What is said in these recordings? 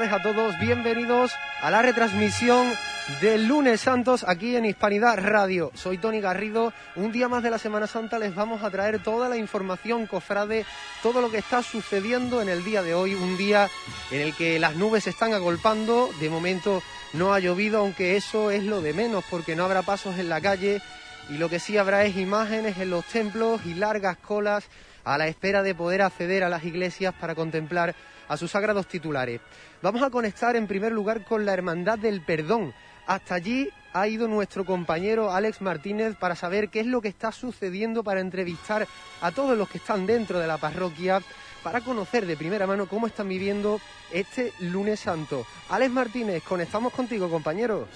Tardes a todos, bienvenidos a la retransmisión del lunes santos aquí en Hispanidad Radio. Soy Tony Garrido, un día más de la Semana Santa les vamos a traer toda la información cofrade, todo lo que está sucediendo en el día de hoy, un día en el que las nubes se están agolpando, de momento no ha llovido, aunque eso es lo de menos porque no habrá pasos en la calle y lo que sí habrá es imágenes en los templos y largas colas a la espera de poder acceder a las iglesias para contemplar a sus sagrados titulares. Vamos a conectar en primer lugar con la Hermandad del Perdón. Hasta allí ha ido nuestro compañero Alex Martínez para saber qué es lo que está sucediendo, para entrevistar a todos los que están dentro de la parroquia, para conocer de primera mano cómo están viviendo este lunes santo. Alex Martínez, conectamos contigo, compañero.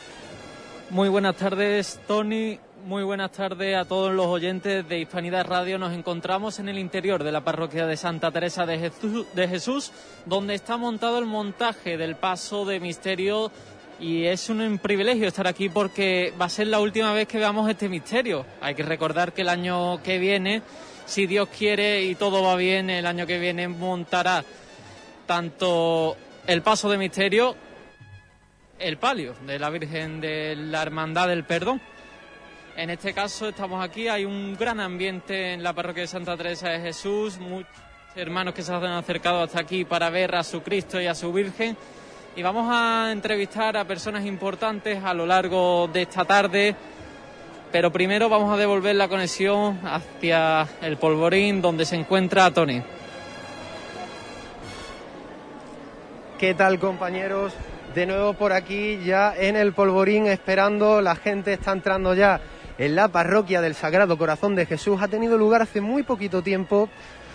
Muy buenas tardes, Tony. Muy buenas tardes a todos los oyentes de Hispanidad Radio. Nos encontramos en el interior de la parroquia de Santa Teresa de Jesús, de Jesús, donde está montado el montaje del paso de misterio. Y es un privilegio estar aquí porque va a ser la última vez que veamos este misterio. Hay que recordar que el año que viene, si Dios quiere y todo va bien, el año que viene montará tanto el paso de misterio, el palio de la Virgen de la Hermandad del Perdón en este caso estamos aquí, hay un gran ambiente en la parroquia de Santa Teresa de Jesús, muchos hermanos que se han acercado hasta aquí para ver a su Cristo y a su Virgen. Y vamos a entrevistar a personas importantes a lo largo de esta tarde, pero primero vamos a devolver la conexión hacia el polvorín donde se encuentra Tony. ¿Qué tal compañeros? De nuevo por aquí ya en el polvorín esperando, la gente está entrando ya en la parroquia del Sagrado Corazón de Jesús ha tenido lugar hace muy poquito tiempo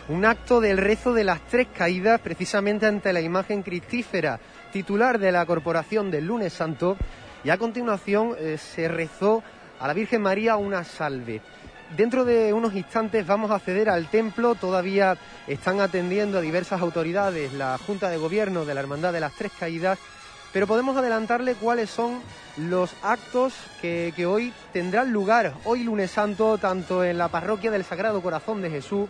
un acto del rezo de las tres caídas precisamente ante la imagen cristífera titular de la corporación del lunes santo y a continuación eh, se rezó a la Virgen María una salve. Dentro de unos instantes vamos a acceder al templo, todavía están atendiendo a diversas autoridades, la Junta de Gobierno de la Hermandad de las Tres Caídas, pero podemos adelantarle cuáles son los actos que, hoy tendrán lugar, hoy lunes santo, tanto en la parroquia del Sagrado Corazón de Jesús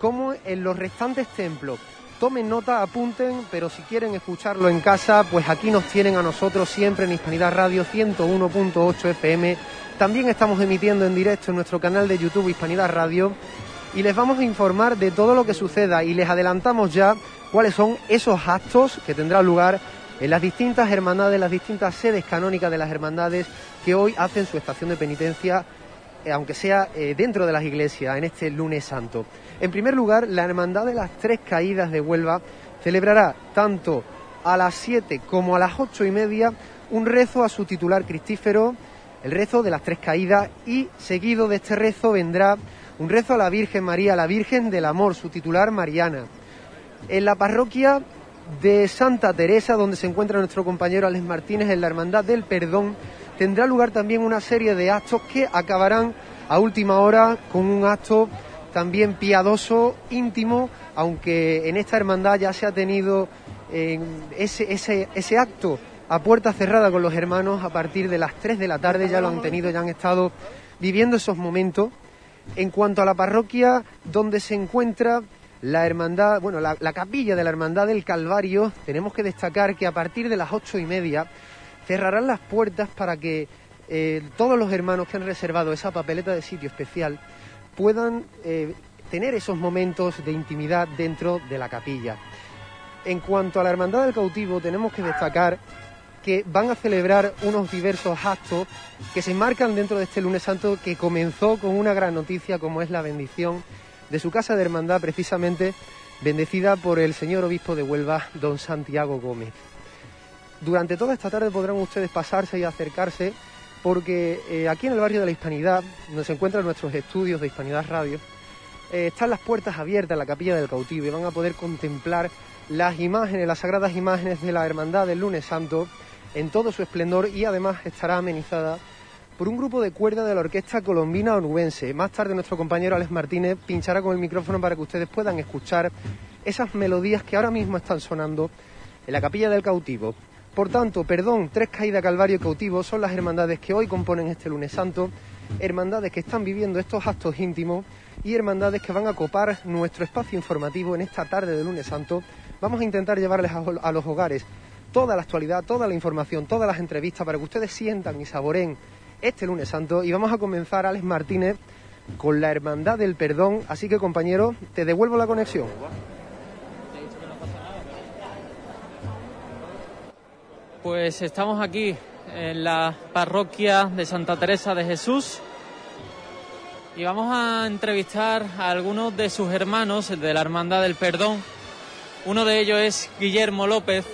como en los restantes templos. Tomen nota, apunten, pero si quieren escucharlo en casa, pues aquí nos tienen a nosotros siempre en Hispanidad Radio 101.8 FM. También estamos emitiendo en directo en nuestro canal de YouTube Hispanidad Radio y les vamos a informar de todo lo que suceda y les adelantamos ya cuáles son esos actos que tendrán lugar en las distintas hermandades, las distintas sedes canónicas de las hermandades que hoy hacen su estación de penitencia, eh, aunque sea eh, dentro de las iglesias, en este lunes santo. En primer lugar, la Hermandad de las Tres Caídas de Huelva celebrará tanto a las siete como a las ocho y media un rezo a su titular cristífero, el rezo de las Tres Caídas, y seguido de este rezo vendrá un rezo a la Virgen María, la Virgen del Amor, su titular Mariana. En la parroquia de Santa Teresa, donde se encuentra nuestro compañero Alex Martínez en la Hermandad del Perdón, tendrá lugar también una serie de actos que acabarán a última hora con un acto también piadoso, íntimo, aunque en esta hermandad ya se ha tenido ese, ese, ese acto a puerta cerrada con los hermanos a partir de las 3 de la tarde, ya lo han tenido, ya han estado viviendo esos momentos. En cuanto a la parroquia donde se encuentra la hermandad, bueno, la, capilla de la hermandad del Calvario, tenemos que destacar que a partir de las ocho y media cerrarán las puertas para que eh, todos los hermanos que han reservado esa papeleta de sitio especial puedan eh, tener esos momentos de intimidad dentro de la capilla. En cuanto a la hermandad del cautivo, tenemos que destacar que van a celebrar unos diversos actos que se enmarcan dentro de este lunes santo que comenzó con una gran noticia como es la bendición de su casa de hermandad precisamente bendecida por el señor obispo de Huelva, don Santiago Gómez. Durante toda esta tarde podrán ustedes pasarse y acercarse porque eh, aquí en el barrio de la Hispanidad, donde se encuentran nuestros estudios de Hispanidad Radio, eh, están las puertas abiertas en la capilla del cautivo y van a poder contemplar las imágenes, las sagradas imágenes de la hermandad del lunes santo en todo su esplendor y además estará amenizada por un grupo de cuerda de la Orquesta Colombina Onubense. Más tarde nuestro compañero Alex Martínez pinchará con el micrófono para que ustedes puedan escuchar esas melodías que ahora mismo están sonando en la Capilla del Cautivo. Por tanto, perdón, tres caídas Calvario cautivo son las hermandades que hoy componen este lunes santo, hermandades que están viviendo estos actos íntimos y hermandades que van a copar nuestro espacio informativo en esta tarde de lunes santo. Vamos a intentar llevarles a, los hogares toda la actualidad, toda la información, todas las entrevistas para que ustedes sientan y saboren este lunes santo. Y vamos a comenzar, Alex Martínez, con la Hermandad del Perdón. Así que, compañero, te devuelvo la conexión. Pues estamos aquí en la parroquia de Santa Teresa de Jesús y vamos a entrevistar a algunos de sus hermanos de la Hermandad del Perdón. Uno de ellos es Guillermo López.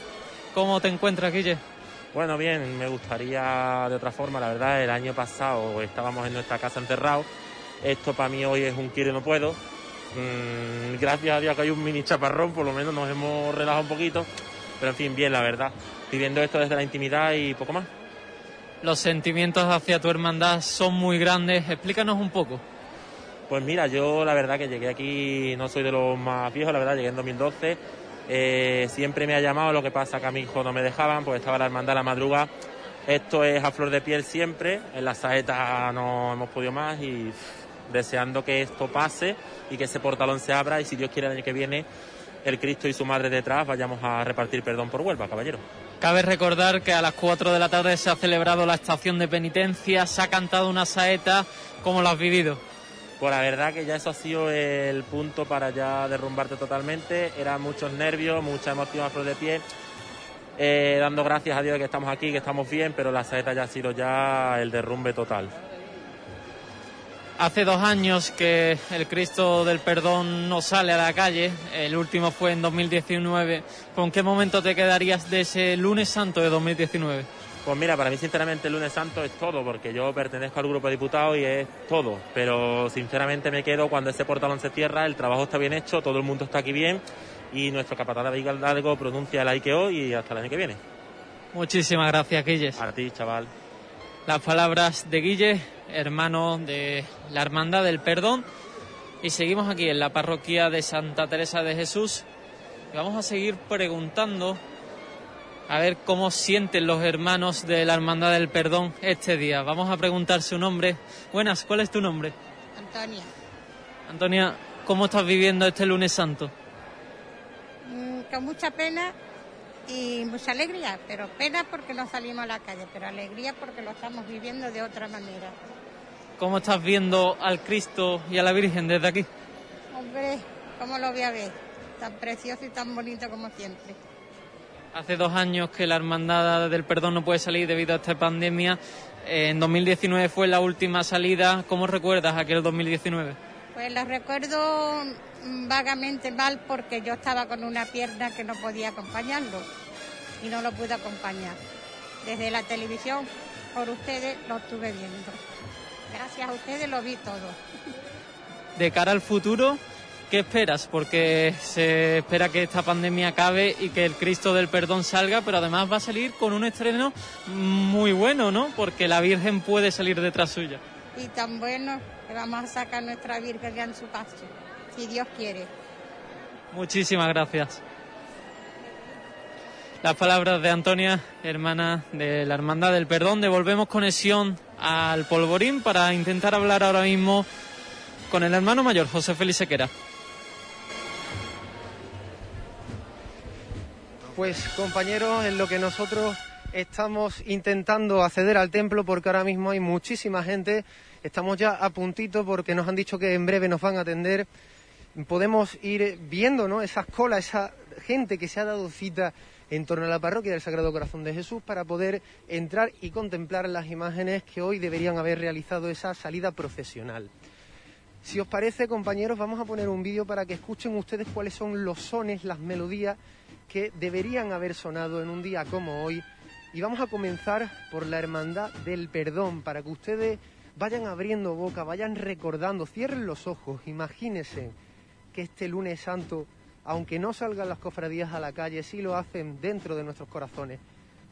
¿Cómo te encuentras, Guille? Bueno, bien, me gustaría de otra forma, la verdad, el año pasado estábamos en nuestra casa encerrados. Esto para mí hoy es un quiero y no puedo. Mm, gracias a Dios que hay un mini chaparrón, por lo menos nos hemos relajado un poquito. Pero en fin, bien, la verdad viviendo esto desde la intimidad y poco más. Los sentimientos hacia tu hermandad son muy grandes, explícanos un poco. Pues mira, yo la verdad que llegué aquí, no soy de los más viejos, la verdad, llegué en 2012. Eh, siempre me ha llamado, lo que pasa que a mi hijo no me dejaban, pues estaba la hermandad a la madruga. Esto es a flor de piel siempre, en la saeta no hemos podido más y deseando que esto pase y que ese portalón se abra y si Dios quiere el año que viene el Cristo y su madre detrás vayamos a repartir perdón por Huelva, caballero. Cabe recordar que a las 4 de la tarde se ha celebrado la estación de penitencia, se ha cantado una saeta. ¿Cómo lo has vivido? Pues la verdad que ya eso ha sido el punto para ya derrumbarte totalmente. Eran muchos nervios, mucha emoción a flor de pie. Eh, dando gracias a Dios de que estamos aquí, que estamos bien, pero la saeta ya ha sido ya el derrumbe total. Hace dos años que el Cristo del Perdón no sale a la calle, el último fue en 2019. ¿Con qué momento te quedarías de ese lunes santo de 2019? Pues mira, para mí sinceramente el lunes santo es todo, porque yo pertenezco al grupo de diputados y es todo. Pero sinceramente me quedo cuando ese portalón se cierra, el trabajo está bien hecho, todo el mundo está aquí bien y nuestro capataz de Hidalgo pronuncia el Aikeo y hasta el año que viene. Muchísimas gracias, Guilles. A ti, chaval. Las palabras de Guille hermano de la Hermandad del Perdón. Y seguimos aquí en la parroquia de Santa Teresa de Jesús. Y vamos a seguir preguntando a ver cómo sienten los hermanos de la Hermandad del Perdón este día. Vamos a preguntar su nombre. Buenas, ¿cuál es tu nombre? Antonia. Antonia, ¿cómo estás viviendo este lunes santo? Mm, con mucha pena y mucha alegría, pero pena porque no salimos a la calle, pero alegría porque lo estamos viviendo de otra manera. ¿Cómo estás viendo al Cristo y a la Virgen desde aquí? Hombre, ¿cómo lo voy a ver? Tan precioso y tan bonito como siempre. Hace dos años que la Hermandad del Perdón no puede salir debido a esta pandemia. En 2019 fue la última salida. ¿Cómo recuerdas aquel 2019? Pues lo recuerdo vagamente mal porque yo estaba con una pierna que no podía acompañarlo y no lo pude acompañar. Desde la televisión, por ustedes, lo estuve viendo. Gracias a ustedes lo vi todo. De cara al futuro, ¿qué esperas? Porque se espera que esta pandemia acabe y que el Cristo del Perdón salga, pero además va a salir con un estreno muy bueno, ¿no? Porque la Virgen puede salir detrás suya. Y tan bueno que vamos a sacar nuestra Virgen ya en su paso, si Dios quiere. Muchísimas gracias. Las palabras de Antonia, hermana de la Hermandad del Perdón. Devolvemos conexión al polvorín para intentar hablar ahora mismo con el hermano mayor, José Félix Sequera. Pues compañeros, en lo que nosotros estamos intentando acceder al templo porque ahora mismo hay muchísima gente, estamos ya a puntito porque nos han dicho que en breve nos van a atender. Podemos ir viendo ¿no? esas colas, esa gente que se ha dado cita en torno a la parroquia del Sagrado Corazón de Jesús para poder entrar y contemplar las imágenes que hoy deberían haber realizado esa salida procesional. Si os parece, compañeros, vamos a poner un vídeo para que escuchen ustedes cuáles son los sones, las melodías que deberían haber sonado en un día como hoy. Y vamos a comenzar por la Hermandad del Perdón, para que ustedes vayan abriendo boca, vayan recordando, cierren los ojos, imagínense que este lunes santo aunque no salgan las cofradías a la calle, sí lo hacen dentro de nuestros corazones.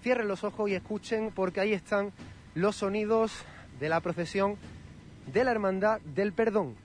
Cierren los ojos y escuchen porque ahí están los sonidos de la procesión de la Hermandad del Perdón.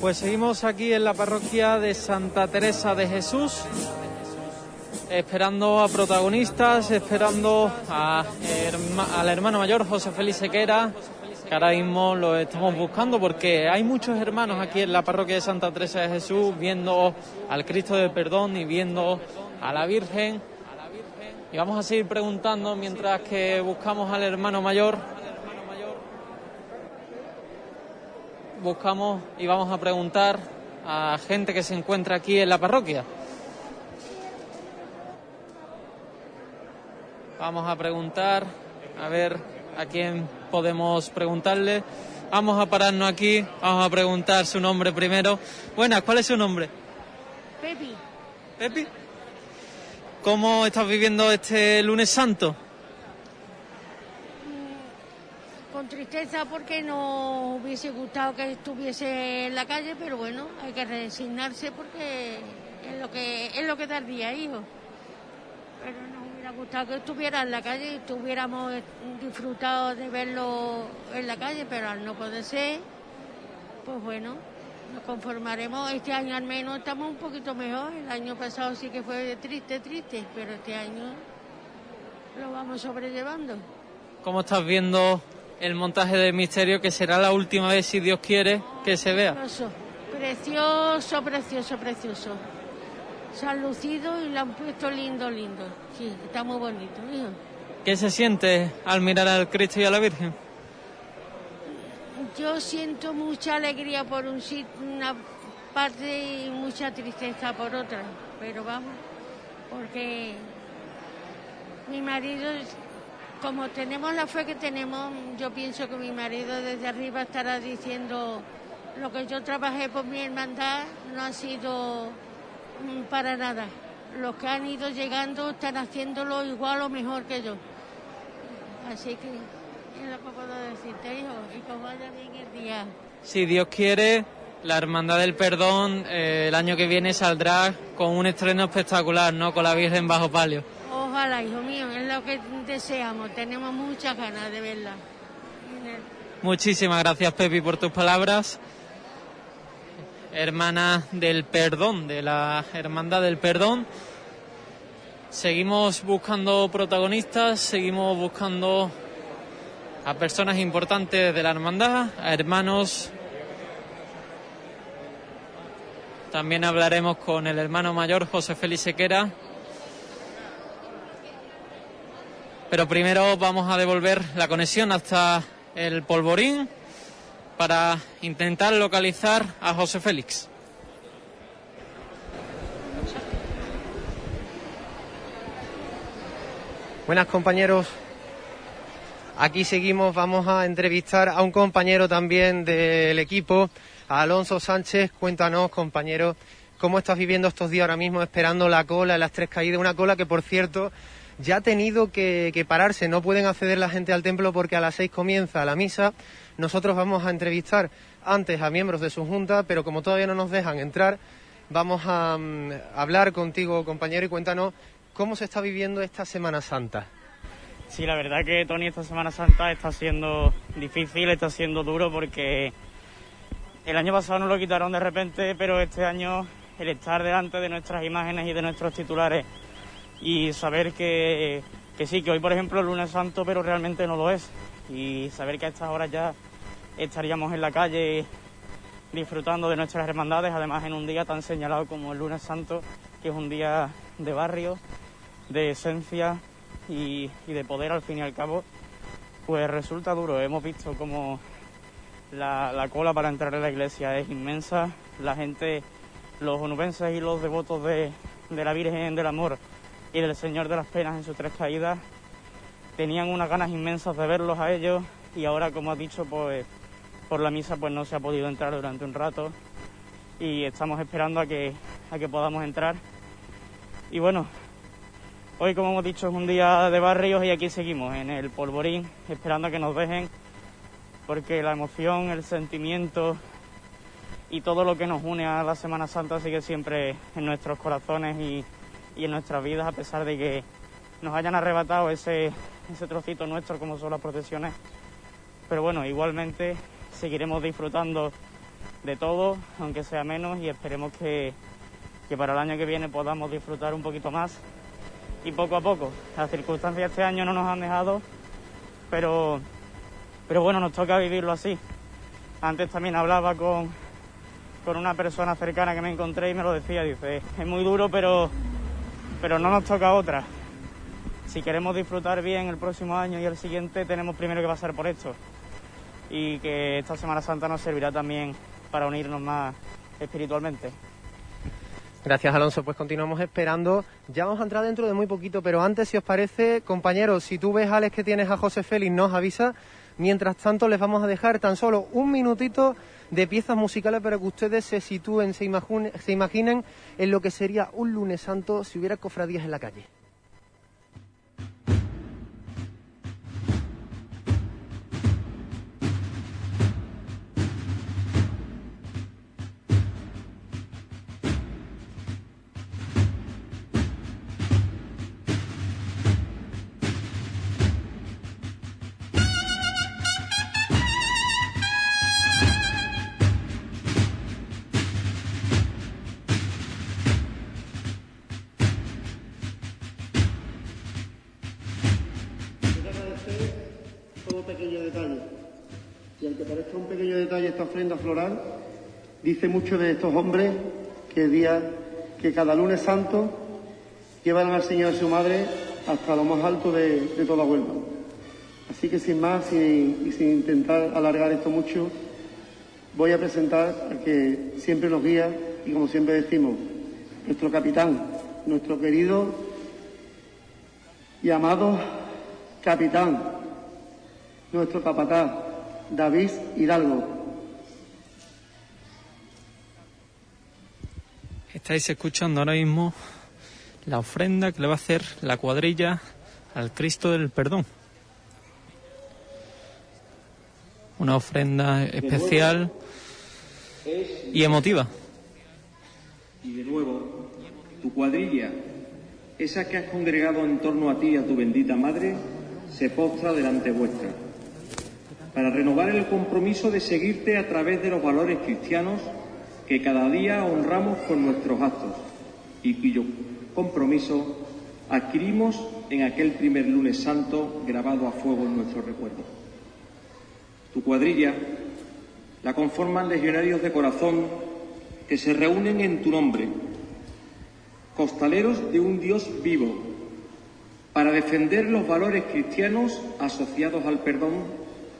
Pues seguimos aquí en la parroquia de Santa Teresa de Jesús, esperando a protagonistas, esperando a, al hermano mayor José Félix Sequera, que ahora mismo lo estamos buscando porque hay muchos hermanos aquí en la parroquia de Santa Teresa de Jesús viendo al Cristo del Perdón y viendo a la Virgen. Y vamos a seguir preguntando mientras que buscamos al hermano mayor. Buscamos y vamos a preguntar a gente que se encuentra aquí en la parroquia. Vamos a preguntar, a ver a quién podemos preguntarle. Vamos a pararnos aquí, vamos a preguntar su nombre primero. Buenas, ¿cuál es su nombre? Pepi. ¿Pepi? ¿Cómo estás viviendo este lunes santo? con tristeza porque no hubiese gustado que estuviese en la calle, pero bueno, hay que resignarse porque es lo que es lo que tardía, hijo. Pero nos hubiera gustado que estuviera en la calle y tuviéramos disfrutado de verlo en la calle, pero al no poder ser, pues bueno, nos conformaremos. Este año al menos estamos un poquito mejor. El año pasado sí que fue triste, triste, pero este año lo vamos sobrellevando. ¿Cómo estás viendo el montaje de Misterio, que será la última vez, si Dios quiere, que se vea. Precioso, precioso, precioso. Se han lucido y lo han puesto lindo, lindo. Sí, está muy bonito. ¿Qué se siente al mirar al Cristo y a la Virgen? Yo siento mucha alegría por un una parte y mucha tristeza por otra, pero vamos, porque mi marido como tenemos la fe que tenemos, yo pienso que mi marido desde arriba estará diciendo lo que yo trabajé por mi hermandad no ha sido mm, para nada. Los que han ido llegando están haciéndolo igual o mejor que yo. Así que es lo que puedo decirte, hijo, y que vaya bien el día. Si Dios quiere, la Hermandad del Perdón eh, el año que viene saldrá con un estreno espectacular, ¿no? Con la Virgen bajo palio. Ojalá, hijo mío, es lo que deseamos. Tenemos muchas ganas de verla. Muchísimas gracias, Pepi, por tus palabras. Hermana del perdón, de la Hermandad del Perdón. Seguimos buscando protagonistas, seguimos buscando a personas importantes de la hermandad, a hermanos. También hablaremos con el hermano mayor José Félix Sequera, Pero primero vamos a devolver la conexión hasta el polvorín para intentar localizar a José Félix. Buenas compañeros, aquí seguimos, vamos a entrevistar a un compañero también del equipo, Alonso Sánchez. Cuéntanos, compañero, cómo estás viviendo estos días ahora mismo esperando la cola en las tres caídas, una cola que por cierto ya ha tenido que, pararse, no pueden acceder la gente al templo porque a las seis comienza la misa. Nosotros vamos a entrevistar antes a miembros de su junta, pero como todavía no nos dejan entrar, vamos a mm, hablar contigo, compañero, y cuéntanos cómo se está viviendo esta Semana Santa. Sí, la verdad que Tony, esta Semana Santa está siendo difícil, está siendo duro porque el año pasado nos lo quitaron de repente, pero este año el estar delante de nuestras imágenes y de nuestros titulares y saber que, que sí, que hoy por ejemplo es lunes santo, pero realmente no lo es. Y saber que a estas horas ya estaríamos en la calle disfrutando de nuestras hermandades, además en un día tan señalado como el lunes santo, que es un día de barrio, de esencia y, de poder al fin y al cabo, pues resulta duro. Hemos visto como la, la, cola para entrar en la iglesia es inmensa, la gente, los onubenses y los devotos de, de la Virgen del Amor y del Señor de las Penas en sus tres caídas. Tenían unas ganas inmensas de verlos a ellos y ahora, como ha dicho, pues por la misa pues no se ha podido entrar durante un rato y estamos esperando a que, a que podamos entrar. Y bueno, hoy como hemos dicho es un día de barrios y aquí seguimos en el polvorín esperando a que nos dejen porque la emoción, el sentimiento y todo lo que nos une a la Semana Santa sigue siempre en nuestros corazones y y en nuestras vidas, a pesar de que nos hayan arrebatado ese, ese trocito nuestro como son las procesiones. Pero bueno, igualmente seguiremos disfrutando de todo, aunque sea menos, y esperemos que, que para el año que viene podamos disfrutar un poquito más y poco a poco. Las circunstancias de este año no nos han dejado, pero, pero bueno, nos toca vivirlo así. Antes también hablaba con, con una persona cercana que me encontré y me lo decía, dice, es muy duro, pero, pero no nos toca otra. Si queremos disfrutar bien el próximo año y el siguiente, tenemos primero que pasar por esto. Y que esta Semana Santa nos servirá también para unirnos más espiritualmente. Gracias, Alonso. Pues continuamos esperando. Ya vamos a entrar dentro de muy poquito, pero antes, si os parece, compañeros, si tú ves, Alex, que tienes a José Félix, nos avisa. Mientras tanto, les vamos a dejar tan solo un minutito de piezas musicales para que ustedes se sitúen, se, se imaginen en lo que sería un lunes santo si hubiera cofradías en la calle. Floral dice mucho de estos hombres que día que cada lunes santo llevan al Señor y a su madre hasta lo más alto de, toda Huelva. Así que sin más y sin intentar alargar esto mucho, voy a presentar al que siempre nos guía y como siempre decimos, nuestro capitán, nuestro querido y amado capitán, nuestro capataz, David Hidalgo. Estáis escuchando ahora mismo la ofrenda que le va a hacer la cuadrilla al Cristo del Perdón. Una ofrenda especial y emotiva. Y de nuevo, tu cuadrilla, esa que has congregado en torno a ti y a tu bendita madre, se postra delante vuestra, para renovar el compromiso de seguirte a través de los valores cristianos que cada día honramos con nuestros actos y cuyo compromiso adquirimos en aquel primer lunes santo grabado a fuego en nuestro recuerdo. Tu cuadrilla la conforman legionarios de corazón que se reúnen en tu nombre, costaleros de un Dios vivo, para defender los valores cristianos asociados al perdón,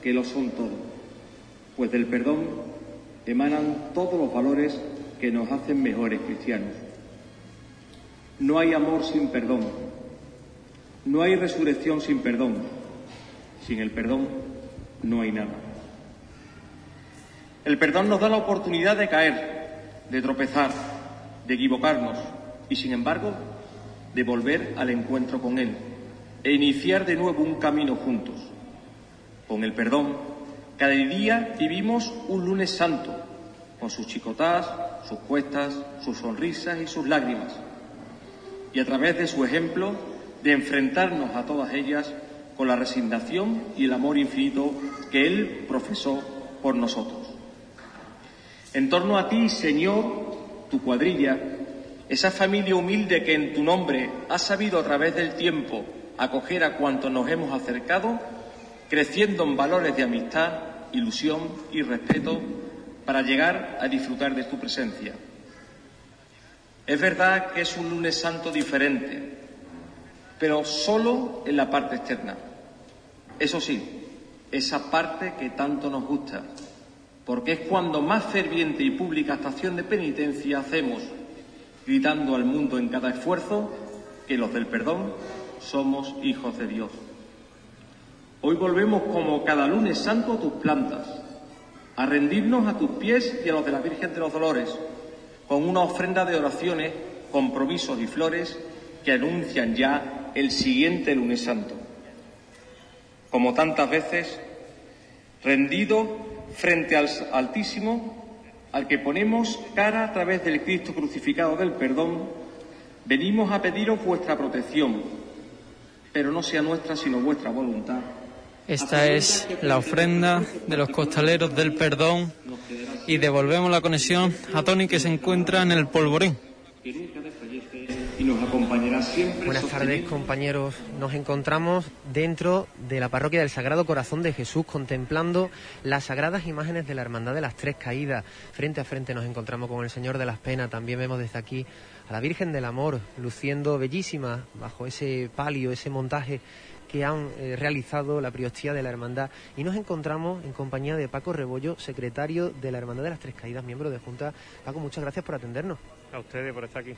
que lo son todos, pues del perdón emanan todos los valores que nos hacen mejores cristianos. No hay amor sin perdón. No hay resurrección sin perdón. Sin el perdón no hay nada. El perdón nos da la oportunidad de caer, de tropezar, de equivocarnos y, sin embargo, de volver al encuentro con Él e iniciar de nuevo un camino juntos. Con el perdón cada día vivimos un lunes santo, con sus chicotás, sus cuestas, sus sonrisas y sus lágrimas. Y a través de su ejemplo, de enfrentarnos a todas ellas con la resignación y el amor infinito que Él profesó por nosotros. En torno a ti, Señor, tu cuadrilla, esa familia humilde que en tu nombre ha sabido a través del tiempo acoger a cuantos nos hemos acercado, creciendo en valores de amistad, ilusión y respeto para llegar a disfrutar de tu presencia. Es verdad que es un lunes santo diferente, pero solo en la parte externa. Eso sí, esa parte que tanto nos gusta, porque es cuando más ferviente y pública estación de penitencia hacemos, gritando al mundo en cada esfuerzo que los del perdón somos hijos de Dios. Hoy volvemos como cada lunes santo a tus plantas, a rendirnos a tus pies y a los de la Virgen de los Dolores, con una ofrenda de oraciones, compromisos y flores que anuncian ya el siguiente lunes santo. Como tantas veces, rendido frente al Altísimo, al que ponemos cara a través del Cristo crucificado del perdón, venimos a pediros vuestra protección, pero no sea nuestra sino vuestra voluntad Esta es la ofrenda de los costaleros del perdón y devolvemos la conexión a Tony que se encuentra en el polvorín. Buenas tardes compañeros, nos encontramos dentro de la parroquia del Sagrado Corazón de Jesús contemplando las sagradas imágenes de la Hermandad de las Tres Caídas. Frente a frente nos encontramos con el Señor de las Penas, también vemos desde aquí a la Virgen del Amor luciendo bellísima bajo ese palio, ese montaje que han eh, realizado la priostía de la Hermandad y nos encontramos en compañía de Paco Rebollo, secretario de la Hermandad de las Tres Caídas, miembro de Junta. Paco, muchas gracias por atendernos. A ustedes por estar aquí.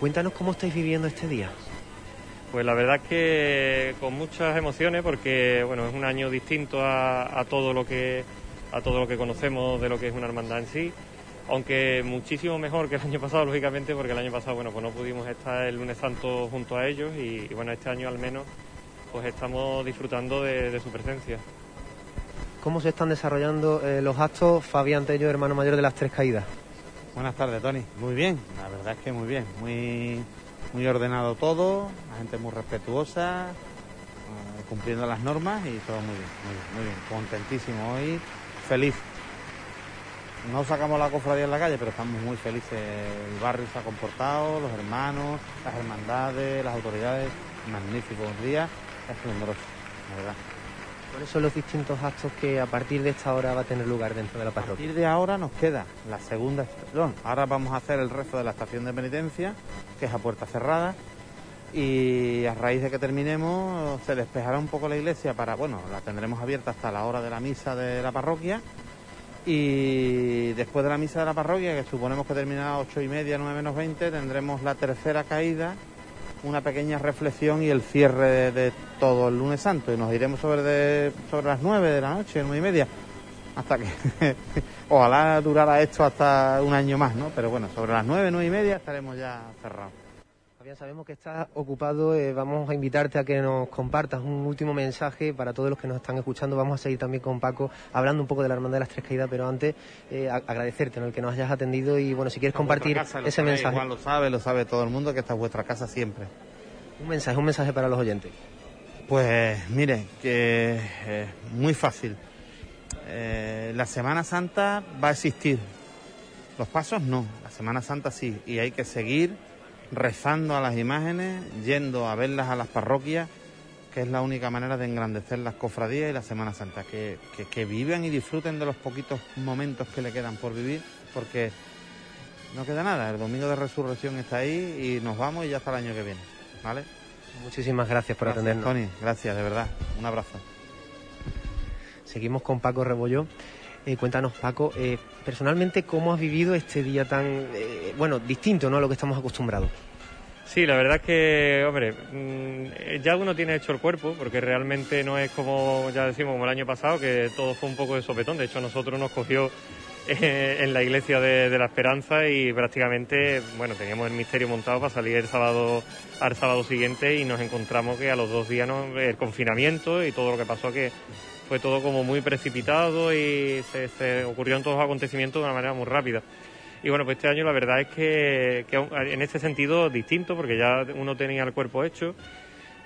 Cuéntanos cómo estáis viviendo este día. Pues la verdad es que con muchas emociones porque bueno, es un año distinto a, todo lo que a todo lo que conocemos de lo que es una hermandad en sí aunque muchísimo mejor que el año pasado, lógicamente, porque el año pasado, bueno, pues no pudimos estar el lunes santo junto a ellos y, bueno, este año al menos pues estamos disfrutando de, su presencia. ¿Cómo se están desarrollando eh, los actos, Fabián Tello, hermano mayor de las Tres Caídas? Buenas tardes, Tony. Muy bien, la verdad es que muy bien, muy, muy ordenado todo, la gente muy respetuosa, eh, cumpliendo las normas y todo muy bien, muy bien, muy bien. Contentísimo hoy, feliz. No sacamos la cofradía en la calle, pero estamos muy felices. El barrio se ha comportado, los hermanos, las hermandades, las autoridades. Magnífico día esplendoroso, la verdad. ¿Cuáles son los distintos actos que a partir de esta hora va a tener lugar dentro de la parroquia? A partir de ahora nos queda la segunda estación. Ahora vamos a hacer el resto de la estación de penitencia, que es a puerta cerrada. Y a raíz de que terminemos, se despejará un poco la iglesia para, bueno, la tendremos abierta hasta la hora de la misa de la parroquia. Y después de la misa de la parroquia, que suponemos que termina a ocho y media, nueve menos 20, tendremos la tercera caída una pequeña reflexión y el cierre de, todo el lunes santo. Y nos iremos sobre, sobre las nueve de la noche, nueve y media, hasta que ojalá durara esto hasta un año más, ¿no? Pero bueno, sobre las nueve, nueve y media estaremos ya cerrados. Fabián, sabemos que estás ocupado, eh, vamos a invitarte a que nos compartas un último mensaje para todos los que nos están escuchando. Vamos a seguir también con Paco hablando un poco de la Hermandad de las Tres Caídas, pero antes eh, agradecerte ¿no? el que nos hayas atendido y bueno, si quieres compartir ese mensaje. Igual lo sabe, lo sabe todo el mundo que esta es vuestra casa siempre. Un mensaje, un mensaje para los oyentes. Pues mire, que es muy fácil. Eh, la Semana Santa va a existir. Los pasos no, la Semana Santa sí, y hay que seguir rezando a las imágenes, yendo a verlas a las parroquias, que es la única manera de engrandecer las cofradías y la Semana Santa, que, que, vivan y disfruten de los poquitos momentos que le quedan por vivir, porque no queda nada, el domingo de resurrección está ahí y nos vamos y ya hasta el año que viene, ¿vale? Muchísimas gracias por atendernos. Tony, gracias, de verdad, un abrazo. Seguimos con Paco Rebollo. Eh, cuéntanos, Paco, eh, personalmente, ¿cómo has vivido este día tan, eh, bueno, distinto ¿no? a lo que estamos acostumbrados? Sí, la verdad es que, hombre, mm, ya uno tiene hecho el cuerpo, porque realmente no es como, ya decimos, como el año pasado, que todo fue un poco de sopetón. De hecho, nosotros nos cogió en la iglesia de, la Esperanza y prácticamente, bueno, teníamos el misterio montado para salir el sábado al sábado siguiente y nos encontramos que a los dos días el confinamiento y todo lo que pasó que fue todo como muy precipitado y se, se ocurrieron todos los acontecimientos de una manera muy rápida. Y bueno, pues este año la verdad es que, en este sentido distinto, porque ya uno tenía el cuerpo hecho,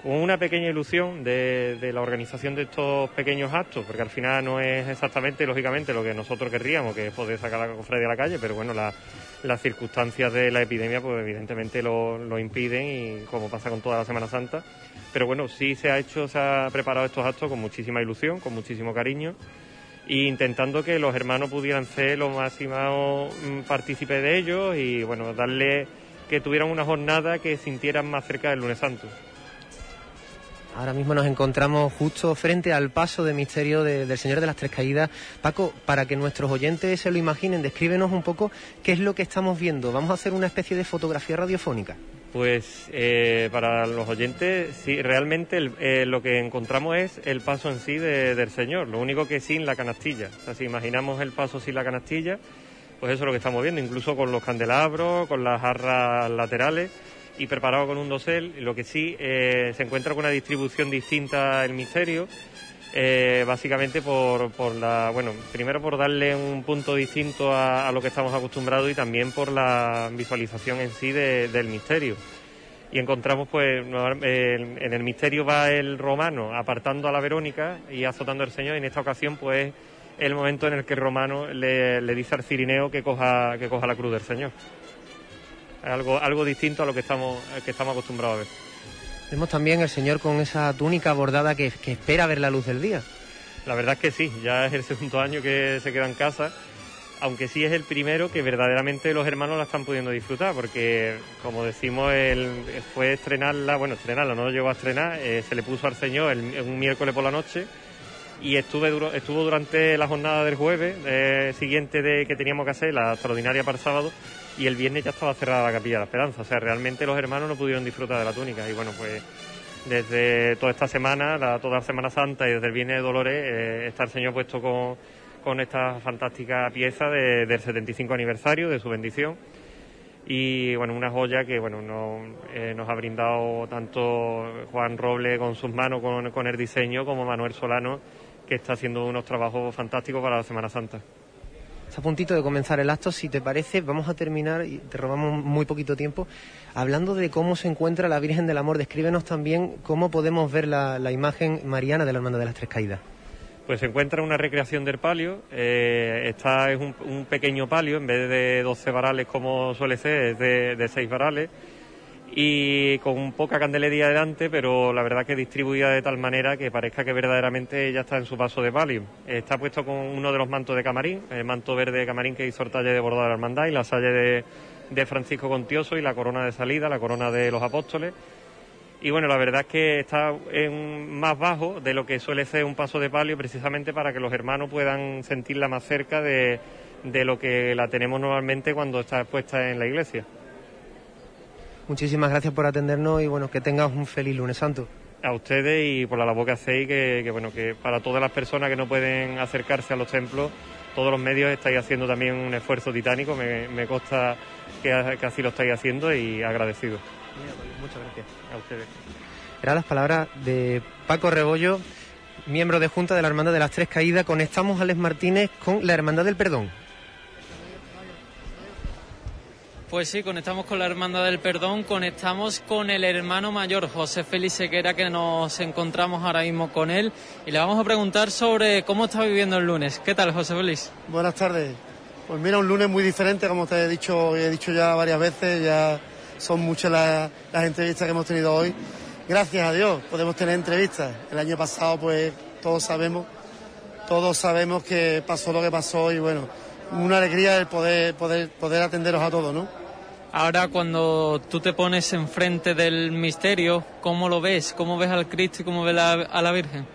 con una pequeña ilusión de, la organización de estos pequeños actos, porque al final no es exactamente, lógicamente, lo que nosotros querríamos, que es poder sacar la cofradía a la calle, pero bueno, las circunstancias de la epidemia, pues evidentemente lo, lo impiden, y como pasa con toda la Semana Santa, pero bueno, sí se ha hecho, se ha preparado estos actos con muchísima ilusión, con muchísimo cariño e intentando que los hermanos pudieran ser lo máximo mm, partícipes de ellos y bueno, darle que tuvieran una jornada que sintieran más cerca del lunes santo. Ahora mismo nos encontramos justo frente al paso de misterio del Señor de las Tres Caídas. Paco, para que nuestros oyentes se lo imaginen, descríbenos un poco qué es lo que estamos viendo. Vamos a hacer una especie de fotografía radiofónica. Pues eh, para los oyentes, sí, realmente eh, lo que encontramos es el paso en sí del Señor, lo único que sin la canastilla. O sea, si imaginamos el paso sin la canastilla, pues eso es lo que estamos viendo, incluso con los candelabros, con las jarras laterales y preparado con un dosel. Lo que sí eh, se encuentra con una distribución distinta el misterio eh, básicamente por, por, la, bueno, primero por darle un punto distinto a, lo que estamos acostumbrados y también por la visualización en sí del misterio. y encontramos pues en el misterio va el romano apartando a la Verónica y azotando al Señor y en esta ocasión pues el momento en el que el romano le, dice al cirineo que coja, que coja la cruz del Señor. Algo, algo distinto a lo que estamos, que estamos acostumbrados a ver. Vemos también el Señor con esa túnica bordada que, que espera ver la luz del día. La verdad es que sí, ya es el segundo año que se queda en casa aunque sí es el primero que verdaderamente los hermanos la están pudiendo disfrutar, porque como decimos, él fue estrenarla, bueno, estrenarla, no lo llegó a estrenar, eh, se le puso al Señor un miércoles por la noche y estuve estuvo durante la jornada del jueves eh, siguiente de que teníamos que hacer, la extraordinaria para el sábado, y el viernes ya estaba cerrada la capilla de la esperanza, o sea, realmente los hermanos no pudieron disfrutar de la túnica. Y bueno, pues desde toda esta semana, la, toda la Semana Santa y desde el Viernes de Dolores, eh, está el Señor puesto con con esta fantástica pieza del 75 aniversario de su bendición. Y bueno una joya que bueno eh, nos ha brindado tanto Juan Roble con sus manos con, el diseño como Manuel Solano que está haciendo unos trabajos fantásticos para la Semana Santa. Está a puntito de comenzar el acto, si te parece, vamos a terminar, y te robamos muy poquito tiempo, hablando de cómo se encuentra la Virgen del Amor. Descríbenos también cómo podemos ver la, imagen mariana de la Hermandad de las Tres Caídas. Pues se encuentra una recreación del palio. Eh, esta es un, pequeño palio, en vez de 12 varales como suele ser, es de, 6 varales. Y con poca candelería delante, pero la verdad que distribuida de tal manera que parezca que verdaderamente ya está en su paso de palio. Está puesto con uno de los mantos de camarín, el manto verde de camarín que hizo el talle de bordado de la hermandad y la salle de, de Francisco Contioso y la corona de salida, la corona de los apóstoles y bueno, la verdad es que está en más bajo de lo que suele ser un paso de palio precisamente para que los hermanos puedan sentirla más cerca de, lo que la tenemos normalmente cuando está expuesta en la iglesia. Muchísimas gracias por atendernos y bueno, que tengas un feliz lunes santo. A ustedes y por la labor que hacéis, que, bueno, que para todas las personas que no pueden acercarse a los templos, todos los medios estáis haciendo también un esfuerzo titánico, me, me consta que así lo estáis haciendo y agradecido. Muchas gracias a ustedes. Eran las palabras de Paco Rebollo, miembro de Junta de la Hermandad de las Tres Caídas. Conectamos a Alex Martínez con la Hermandad del Perdón. Pues sí, conectamos con la Hermandad del Perdón, conectamos con el hermano mayor, José Félix Sequera, que nos encontramos ahora mismo con él y le vamos a preguntar sobre cómo está viviendo el lunes. ¿Qué tal, José Félix? Buenas tardes. Pues mira, un lunes muy diferente, como te he dicho, he dicho ya varias veces, ya son muchas las, entrevistas que hemos tenido hoy. Gracias a Dios podemos tener entrevistas. El año pasado, pues todos sabemos, todos sabemos que pasó lo que pasó y bueno, una alegría el poder, poder, poder atenderos a todos, ¿no? Ahora cuando tú te pones enfrente del misterio, ¿cómo lo ves? ¿Cómo ves al Cristo y cómo ves a la Virgen?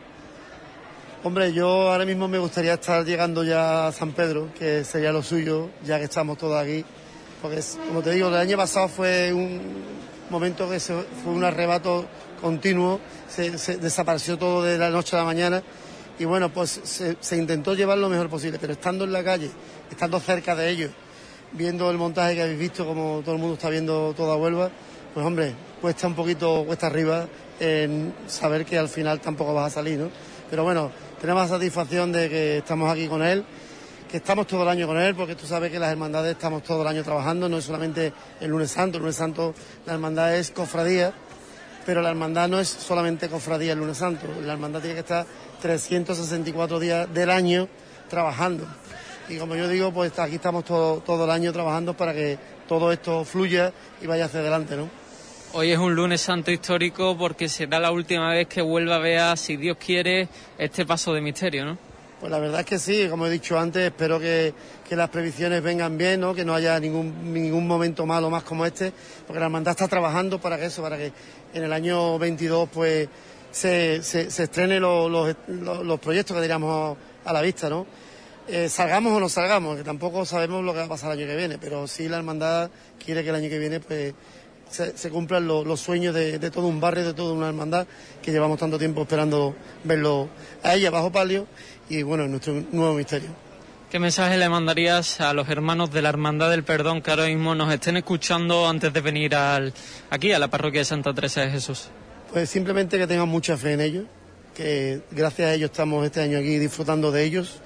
Hombre, yo ahora mismo me gustaría estar llegando ya a San Pedro, que sería lo suyo, ya que estamos todos aquí porque como te digo, el año pasado fue un momento que fue un arrebato continuo, se, desapareció todo de la noche a la mañana y bueno, pues se, intentó llevar lo mejor posible, pero estando en la calle, estando cerca de ellos, viendo el montaje que habéis visto, como todo el mundo está viendo toda Huelva, pues hombre, cuesta un poquito, cuesta arriba en saber que al final tampoco vas a salir, ¿no? Pero bueno, tenemos la satisfacción de que estamos aquí con él que estamos todo el año con él, porque tú sabes que las hermandades estamos todo el año trabajando, no es solamente el lunes santo, el lunes santo la hermandad es cofradía, pero la hermandad no es solamente cofradía el lunes santo, la hermandad tiene que estar 364 días del año trabajando. Y como yo digo, pues aquí estamos todo, todo el año trabajando para que todo esto fluya y vaya hacia adelante, ¿no? Hoy es un lunes santo histórico porque será la última vez que vuelva a ver, si Dios quiere, este paso de misterio, ¿no? Pues la verdad es que sí, como he dicho antes, espero que, las previsiones vengan bien, ¿no? que no haya ningún, ningún momento malo más como este, porque la hermandad está trabajando para que eso, para que en el año 22 pues se, se, se estrenen los, los, proyectos que diríamos a la vista, ¿no? Eh, salgamos o no salgamos, que tampoco sabemos lo que va a pasar el año que viene, pero sí la hermandad quiere que el año que viene pues se, cumplan los sueños de, de, todo un barrio, de toda una hermandad que llevamos tanto tiempo esperando verlo a ella bajo palio y bueno, nuestro nuevo misterio. ¿Qué mensaje le mandarías a los hermanos de la Hermandad del Perdón que ahora mismo nos estén escuchando antes de venir al, aquí a la parroquia de Santa Teresa de Jesús? Pues simplemente que tengan mucha fe en ellos, que gracias a ellos estamos este año aquí disfrutando de ellos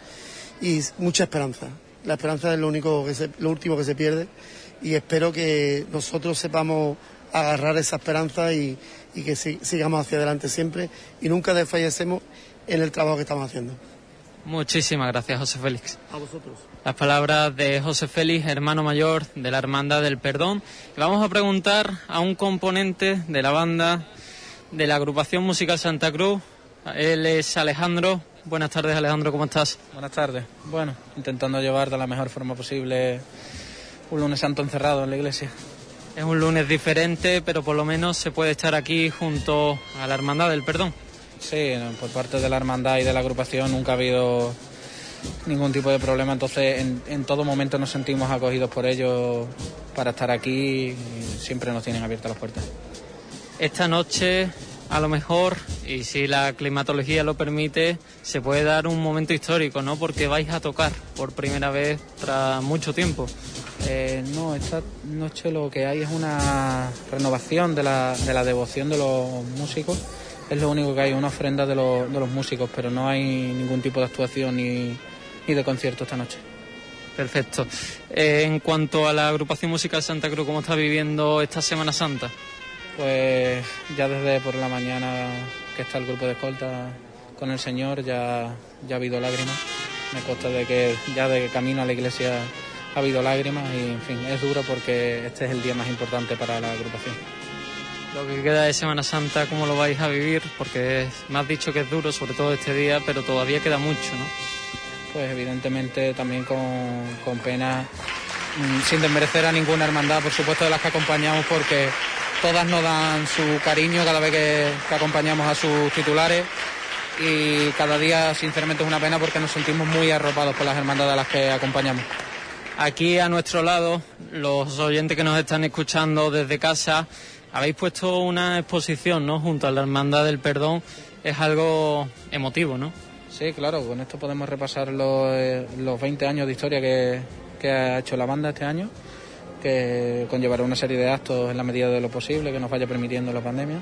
y mucha esperanza. La esperanza es lo único que lo último que se pierde y espero que nosotros sepamos agarrar esa esperanza y, que sigamos hacia adelante siempre y nunca desfallecemos en el trabajo que estamos haciendo. Muchísimas gracias, José Félix. A vosotros. Las palabras de José Félix, hermano mayor de la Hermandad del Perdón. vamos a preguntar a un componente de la banda de la agrupación musical Santa Cruz. Él es Alejandro. Buenas tardes, Alejandro, ¿cómo estás? Buenas tardes. Bueno, intentando llevar de la mejor forma posible un lunes santo encerrado en la iglesia. Es un lunes diferente, pero por lo menos se puede estar aquí junto a la Hermandad del Perdón. Sí, por parte de la hermandad y de la agrupación nunca ha habido ningún tipo de problema, entonces en, todo momento nos sentimos acogidos por ellos para estar aquí y siempre nos tienen abiertas las puertas. Esta noche, a lo mejor, y si la climatología lo permite, se puede dar un momento histórico, ¿no? Porque vais a tocar por primera vez tras mucho tiempo. Eh, no, esta noche lo que hay es una renovación de la, de la devoción de los músicos es lo único que hay, una ofrenda de, los músicos, pero no hay ningún tipo de actuación ni, de concierto esta noche. Perfecto. Eh, en cuanto a la agrupación musical Santa Cruz, ¿cómo está viviendo esta Semana Santa? Pues ya desde por la mañana que está el grupo de escolta con el Señor ya, ya ha habido lágrimas. Me consta de que ya de camino a la iglesia ha habido lágrimas y en fin, es duro porque este es el día más importante para la agrupación lo que queda de Semana Santa, cómo lo vais a vivir, porque me has dicho que es duro, sobre todo este día, pero todavía queda mucho, ¿no? Pues evidentemente también con, pena, mm, sin desmerecer a ninguna hermandad, por supuesto, de las que acompañamos, porque todas nos dan su cariño cada vez que, que acompañamos a sus titulares y cada día sinceramente es una pena porque nos sentimos muy arropados por las hermandades a las que acompañamos. Aquí a nuestro lado, los oyentes que nos están escuchando desde casa, habéis puesto una exposición, ¿no? Junto a la Hermandad del Perdón. Es algo emotivo, ¿no? Sí, claro, con esto podemos repasar los, eh, los 20 años de historia que, que, ha hecho la banda este año, que conllevará una serie de actos en la medida de lo posible que nos vaya permitiendo la pandemia.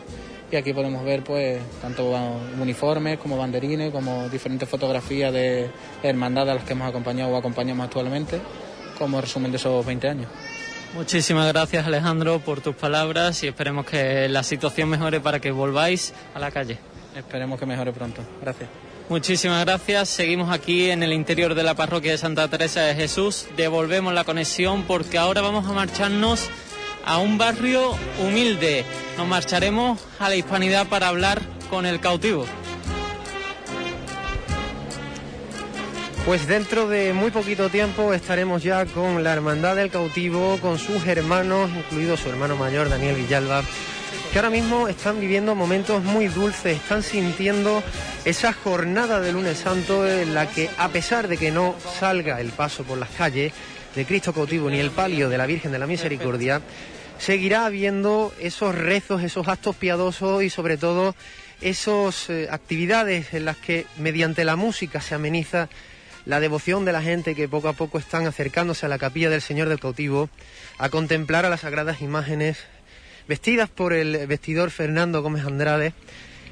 Y aquí podemos ver, pues, tanto uniformes como banderines, como diferentes fotografías de hermandades a las que hemos acompañado o acompañamos actualmente, como resumen de esos 20 años. Muchísimas gracias Alejandro por tus palabras y esperemos que la situación mejore para que volváis a la calle. Esperemos que mejore pronto. Gracias. Muchísimas gracias. Seguimos aquí en el interior de la parroquia de Santa Teresa de Jesús. Devolvemos la conexión porque ahora vamos a marcharnos a un barrio humilde. Nos marcharemos a la hispanidad para hablar con el cautivo. Pues dentro de muy poquito tiempo estaremos ya con la Hermandad del Cautivo, con sus hermanos, incluido su hermano mayor Daniel Villalba, que ahora mismo están viviendo momentos muy dulces, están sintiendo esa jornada de lunes santo en la que a pesar de que no salga el paso por las calles de Cristo cautivo ni el palio de la Virgen de la Misericordia, seguirá habiendo esos rezos, esos actos piadosos y sobre todo esas eh, actividades en las que mediante la música se ameniza la devoción de la gente que poco a poco están acercándose a la capilla del Señor del Cautivo a contemplar a las sagradas imágenes vestidas por el vestidor Fernando Gómez Andrade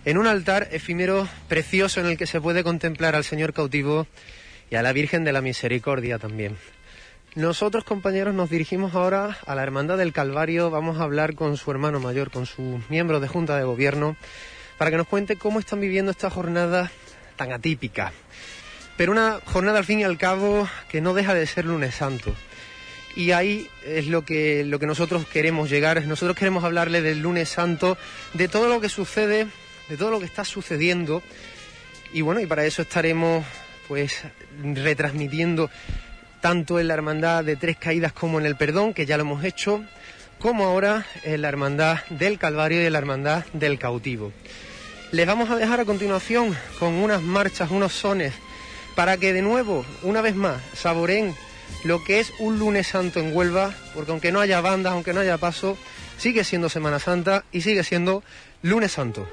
en un altar efímero precioso en el que se puede contemplar al Señor cautivo y a la Virgen de la Misericordia también. Nosotros, compañeros, nos dirigimos ahora a la Hermandad del Calvario. Vamos a hablar con su hermano mayor, con su miembro de Junta de Gobierno, para que nos cuente cómo están viviendo esta jornada tan atípica pero una jornada al fin y al cabo que no deja de ser lunes santo. Y ahí es lo que, lo que nosotros queremos llegar. Nosotros queremos hablarle del lunes santo, de todo lo que sucede, de todo lo que está sucediendo. Y bueno, y para eso estaremos pues retransmitiendo tanto en la hermandad de Tres Caídas como en el Perdón, que ya lo hemos hecho, como ahora en la hermandad del Calvario y en la hermandad del Cautivo. Les vamos a dejar a continuación con unas marchas, unos sones para que de nuevo, una vez más, saboreen lo que es un lunes santo en Huelva, porque aunque no haya bandas, aunque no haya paso, sigue siendo Semana Santa y sigue siendo lunes santo.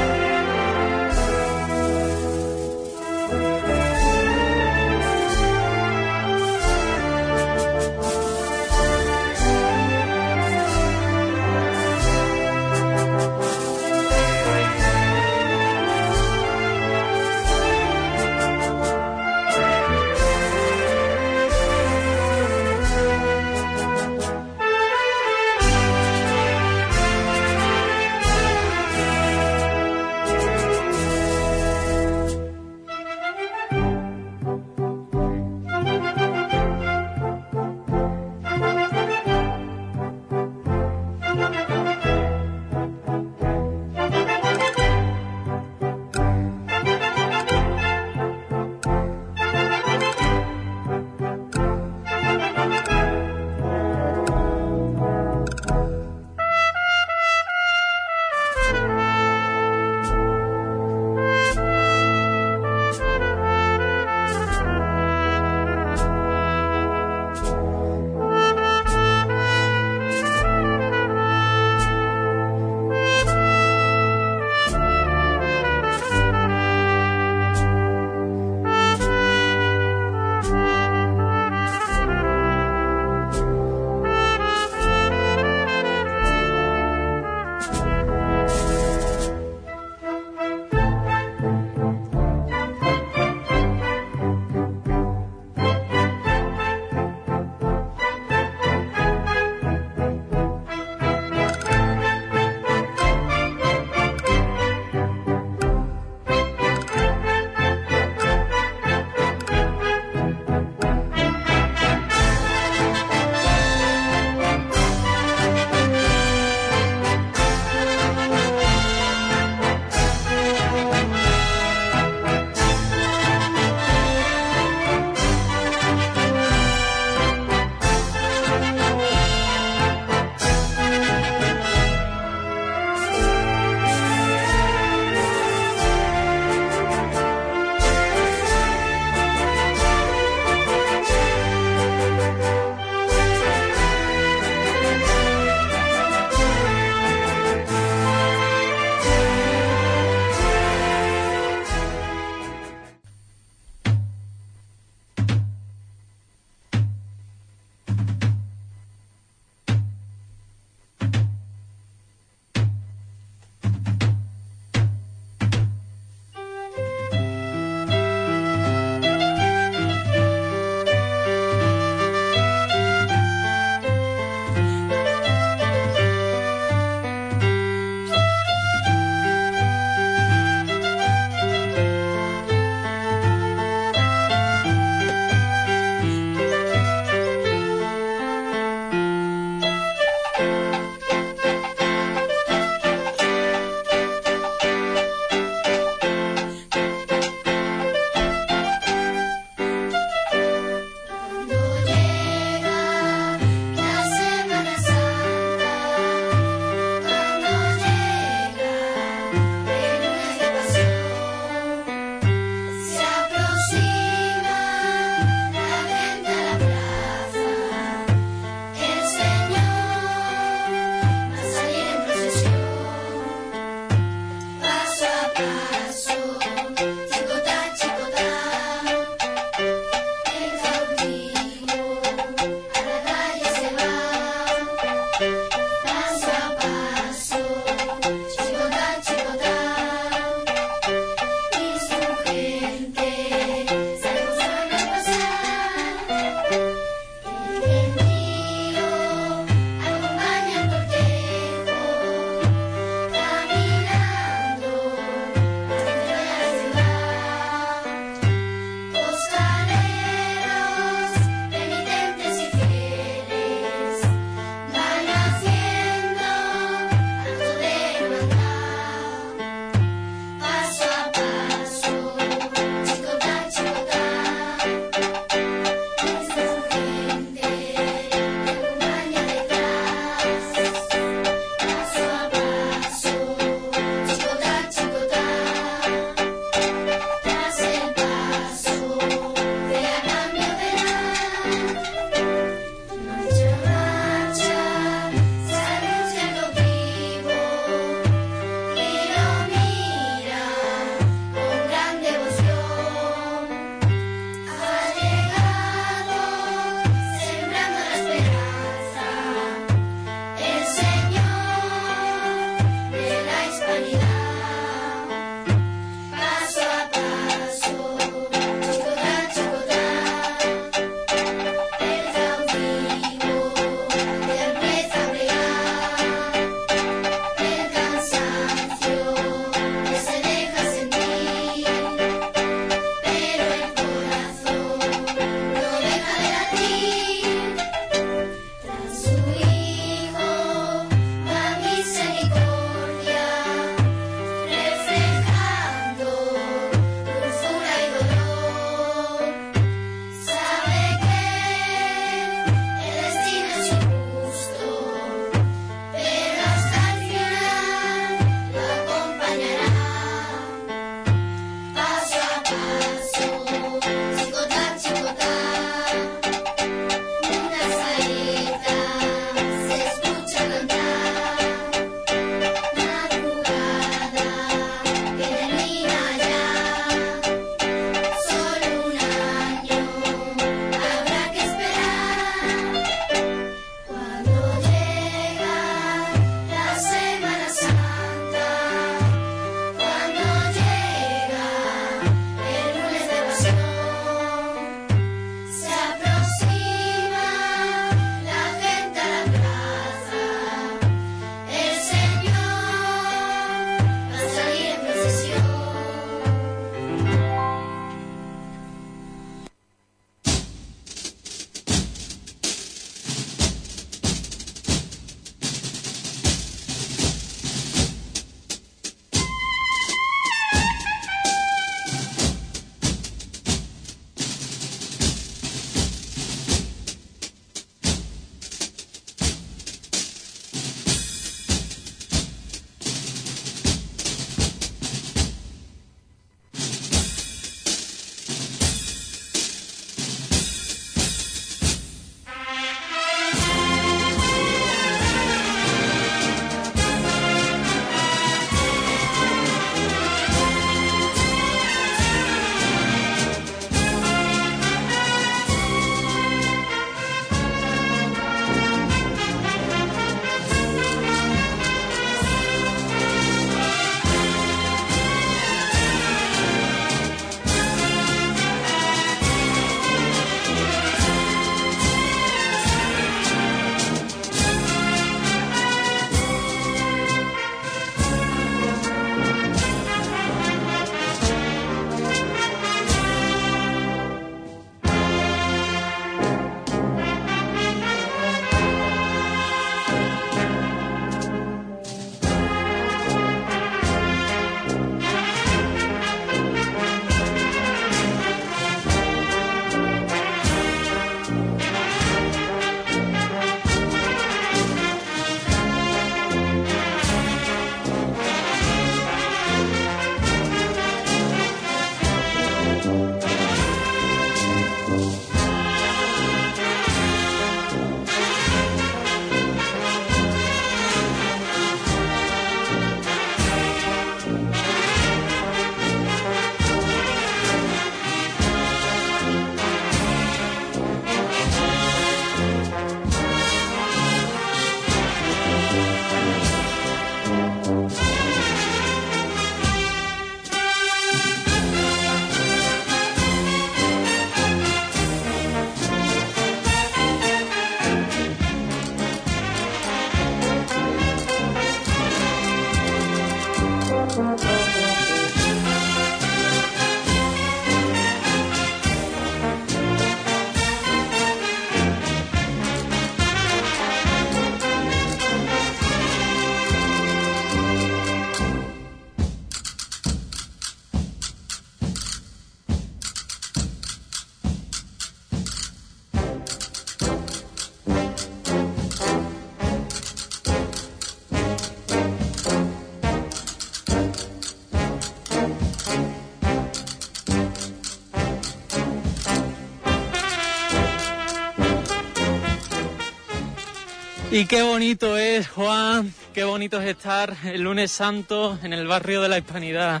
Y qué bonito es, Juan, qué bonito es estar el lunes santo en el barrio de la Hispanidad.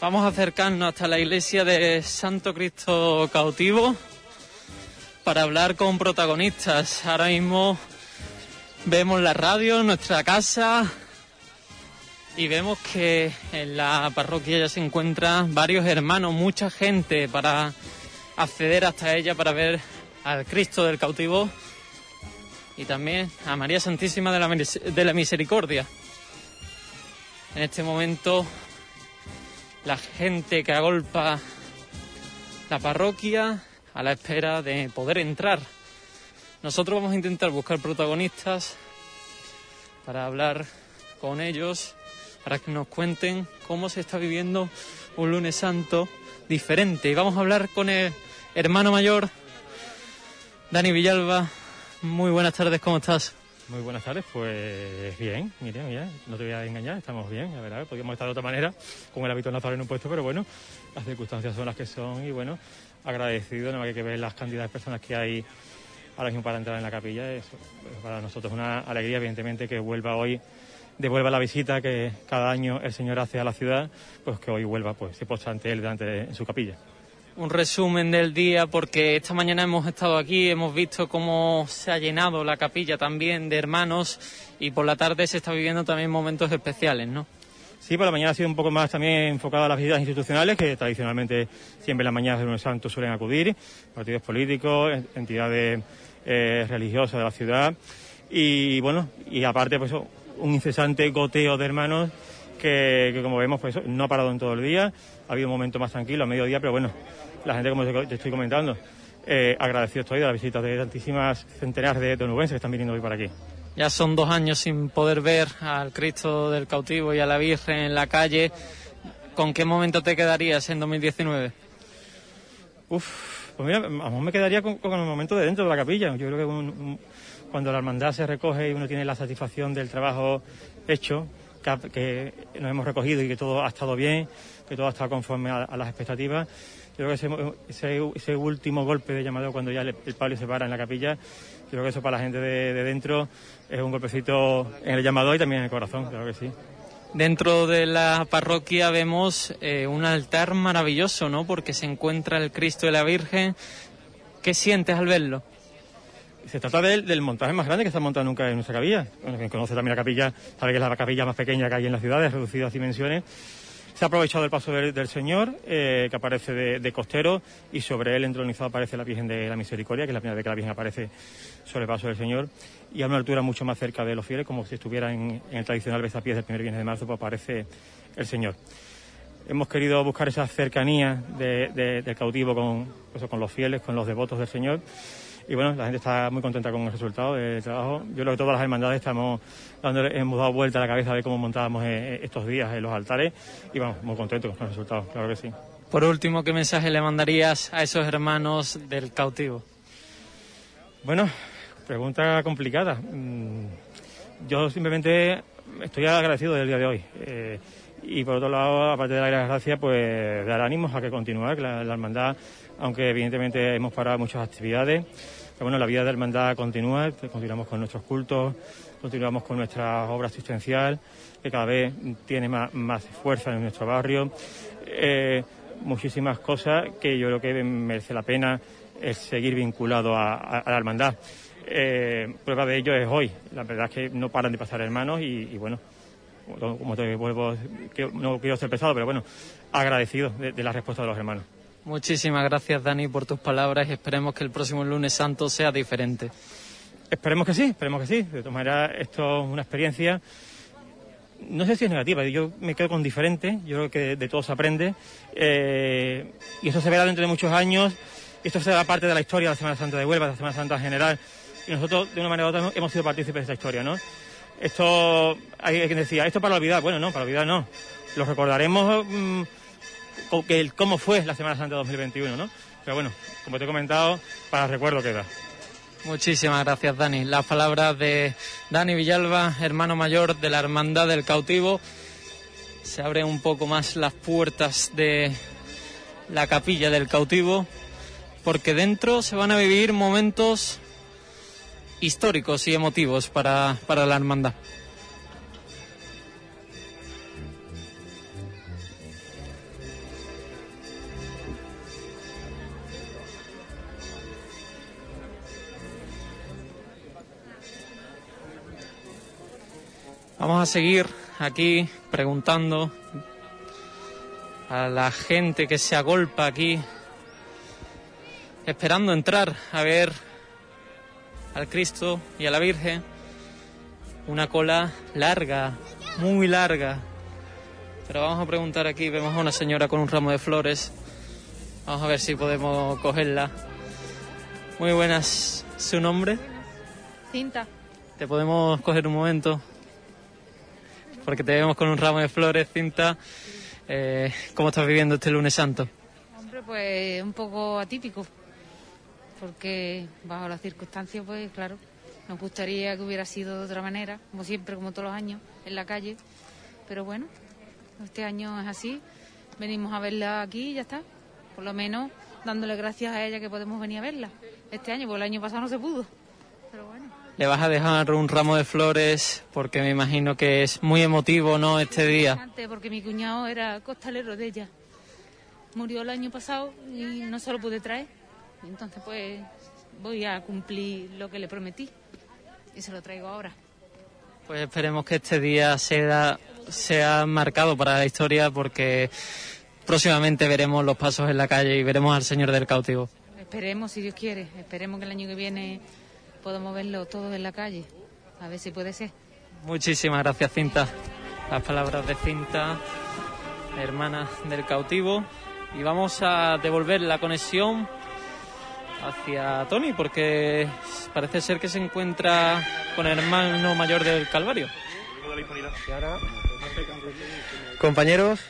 Vamos a acercarnos hasta la iglesia de Santo Cristo Cautivo para hablar con protagonistas. Ahora mismo vemos la radio, nuestra casa, y vemos que en la parroquia ya se encuentran varios hermanos, mucha gente para acceder hasta ella para ver al Cristo del cautivo y también a María Santísima de la, de la Misericordia. En este momento la gente que agolpa la parroquia a la espera de poder entrar. Nosotros vamos a intentar buscar protagonistas para hablar con ellos para que nos cuenten cómo se está viviendo un lunes santo diferente. Y vamos a hablar con el hermano mayor, Dani Villalba. Muy buenas tardes, ¿cómo estás? Muy buenas tardes, pues bien, mira, mira, no te voy a engañar, estamos bien, la verdad, podríamos estar de otra manera, con el hábito en un puesto, pero bueno, las circunstancias son las que son y bueno, agradecido, no más que ver las cantidades de personas que hay ahora mismo para entrar en la capilla, es para nosotros una alegría, evidentemente, que vuelva hoy devuelva la visita que cada año el Señor hace a la ciudad, pues que hoy vuelva, pues se posta ante él delante en su capilla. Un resumen del día, porque esta mañana hemos estado aquí, hemos visto cómo se ha llenado la capilla también de hermanos y por la tarde se está viviendo también momentos especiales, ¿no? Sí, por la mañana ha sido un poco más también enfocado a las visitas institucionales, que tradicionalmente siempre en las mañanas de un santo suelen acudir, partidos políticos, entidades eh, religiosas de la ciudad. Y bueno, y aparte, pues un incesante goteo de hermanos que, como vemos pues no ha parado en todo el día. Ha habido un momento más tranquilo a mediodía, pero bueno, la gente, como te estoy comentando, eh, agradecido estoy de la visita de tantísimas centenares de donubenses que están viniendo hoy para aquí. Ya son dos años sin poder ver al Cristo del cautivo y a la Virgen en la calle. ¿Con qué momento te quedarías en 2019? Uf, pues mira, a lo me quedaría con, el momento de dentro de la capilla. Yo creo que un cuando la hermandad se recoge y uno tiene la satisfacción del trabajo hecho, que, nos hemos recogido y que todo ha estado bien, que todo ha estado conforme a, las expectativas. Yo creo que ese, último golpe de llamado cuando ya el, el se para en la capilla, yo creo que eso para la gente de, dentro es un golpecito en el llamado y también en el corazón, creo que sí. Dentro de la parroquia vemos eh, un altar maravilloso, ¿no? Porque se encuentra el Cristo de la Virgen. ¿Qué sientes al verlo? Se trata del montaje más grande que se ha montado nunca en nuestra capilla. Bueno, quien conoce también la capilla sabe que es la capilla más pequeña que hay en la ciudad, de reducidas dimensiones. Se ha aprovechado el paso del, Señor, eh, que aparece de, costero, y sobre él entronizado aparece la Virgen de la Misericordia, que es la primera vez que la Virgen aparece sobre el paso del Señor, y a una altura mucho más cerca de los fieles, como si estuviera en, el tradicional besapiés del primer viernes de marzo, pues aparece el Señor. Hemos querido buscar esa cercanía del cautivo con, pues, con los fieles, con los devotos del Señor y bueno, la gente está muy contenta con el resultado del trabajo. Yo creo que todas las hermandades estamos dando, hemos dado vuelta a la cabeza de cómo montábamos eh, estos días en los altares y vamos, muy contentos con el resultado, claro que sí. Por último, ¿qué mensaje le mandarías a esos hermanos del cautivo? Bueno, pregunta complicada. Mm, yo simplemente estoy agradecido del día de hoy. Eh, y por otro lado, aparte de la gracia, pues dar ánimos a que continúe, que la hermandad, aunque evidentemente hemos parado muchas actividades, bueno, la vida de hermandad continúa, continuamos con nuestros cultos, continuamos con nuestra obra asistencial, que cada vez tiene más, fuerza en nuestro barrio. Eh, muchísimas cosas que yo creo que merece la pena seguir vinculado a, la hermandad. Eh, prueba de ello es hoy. La verdad es que no paran de pasar hermanos y, bueno, como te vuelvo, no quiero ser pesado, pero bueno, agradecido de la respuesta de los hermanos. Muchísimas gracias, Dani, por tus palabras y esperemos que el próximo lunes santo sea diferente. Esperemos que sí, esperemos que sí. De todas maneras, esto es una experiencia, no sé si es negativa, yo me quedo con diferente, yo creo que de todo se aprende eh, y eso se verá dentro de muchos años. Esto será parte de la historia de la Semana Santa de Huelva, de la Semana Santa en general, y nosotros de una manera u otra hemos sido partícipes de esa historia, ¿no? Esto, hay quien decía, esto para olvidar, bueno, no, para olvidar no. Lo recordaremos... Mm, cómo fue la Semana Santa 2021, ¿no? Pero bueno, como te he comentado, para recuerdo queda. Muchísimas gracias, Dani. Las palabras de Dani Villalba, hermano mayor de la Hermandad del Cautivo. Se abren un poco más las puertas de la capilla del cautivo, porque dentro se van a vivir momentos históricos y emotivos para, para la hermandad. Vamos a seguir aquí preguntando a la gente que se agolpa aquí, esperando entrar a ver al Cristo y a la Virgen. Una cola larga, muy larga. Pero vamos a preguntar aquí, vemos a una señora con un ramo de flores. Vamos a ver si podemos cogerla. Muy buenas, ¿su nombre? Cinta. ¿Te podemos coger un momento? Porque te vemos con un ramo de flores, cinta. Eh, ¿Cómo estás viviendo este lunes santo? Hombre, pues un poco atípico, porque bajo las circunstancias, pues claro, nos gustaría que hubiera sido de otra manera, como siempre, como todos los años, en la calle. Pero bueno, este año es así. Venimos a verla aquí y ya está. Por lo menos dándole gracias a ella que podemos venir a verla este año, porque el año pasado no se pudo. Pero bueno. Le vas a dejar un ramo de flores porque me imagino que es muy emotivo, ¿no? Este día. Porque mi cuñado era costalero de ella. Murió el año pasado y no se lo pude traer. Entonces, pues, voy a cumplir lo que le prometí. Y se lo traigo ahora. Pues esperemos que este día sea, sea marcado para la historia porque próximamente veremos los pasos en la calle y veremos al Señor del Cautivo. Esperemos, si Dios quiere. Esperemos que el año que viene podamos verlo todo en la calle. A ver si puede ser. Muchísimas gracias, Cinta. Las palabras de Cinta, hermana del cautivo. Y vamos a devolver la conexión hacia Tony, porque parece ser que se encuentra con el hermano mayor del Calvario. Compañeros,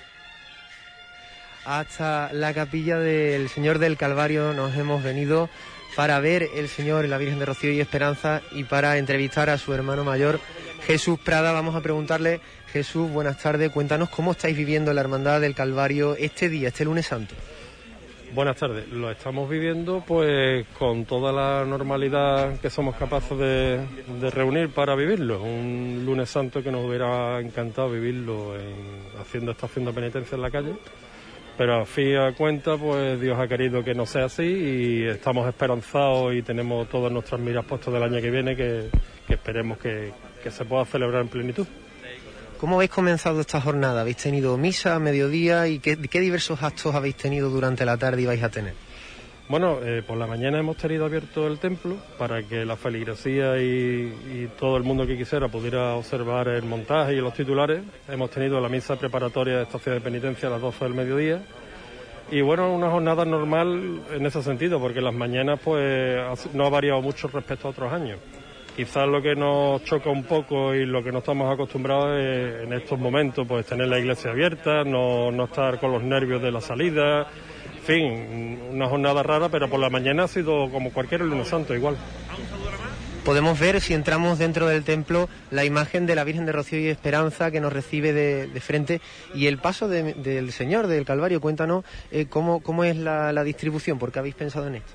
hasta la capilla del Señor del Calvario nos hemos venido para ver el Señor, la Virgen de Rocío y Esperanza y para entrevistar a su hermano mayor, Jesús Prada. Vamos a preguntarle, Jesús, buenas tardes, cuéntanos cómo estáis viviendo la Hermandad del Calvario este día, este lunes santo. Buenas tardes, lo estamos viviendo pues con toda la normalidad que somos capaces de, de reunir para vivirlo. Un lunes santo que nos hubiera encantado vivirlo en- haciendo estación de penitencia en la calle. Pero a fin a cuenta, pues Dios ha querido que no sea así y estamos esperanzados y tenemos todas nuestras miras puestas del año que viene que, esperemos que se pueda celebrar en plenitud. ¿Cómo habéis comenzado esta jornada? ¿Habéis tenido misa mediodía y qué, diversos actos habéis tenido durante la tarde y vais a tener? Bueno, eh, por la mañana hemos tenido abierto el templo para que la feligresía y, todo el mundo que quisiera pudiera observar el montaje y los titulares. Hemos tenido la misa preparatoria de estación de penitencia a las 12 del mediodía. Y bueno, una jornada normal en ese sentido, porque las mañanas pues no ha variado mucho respecto a otros años. Quizás lo que nos choca un poco y lo que no estamos acostumbrados es en estos momentos pues tener la iglesia abierta, no, no estar con los nervios de la salida, en fin, una jornada rara, pero por la mañana ha sido como cualquier lunes santo igual. Podemos ver, si entramos dentro del templo, la imagen de la Virgen de Rocío y Esperanza que nos recibe de, de frente y el paso de- del Señor del Calvario. Cuéntanos eh, cómo, cómo es la, la distribución, por qué habéis pensado en esto.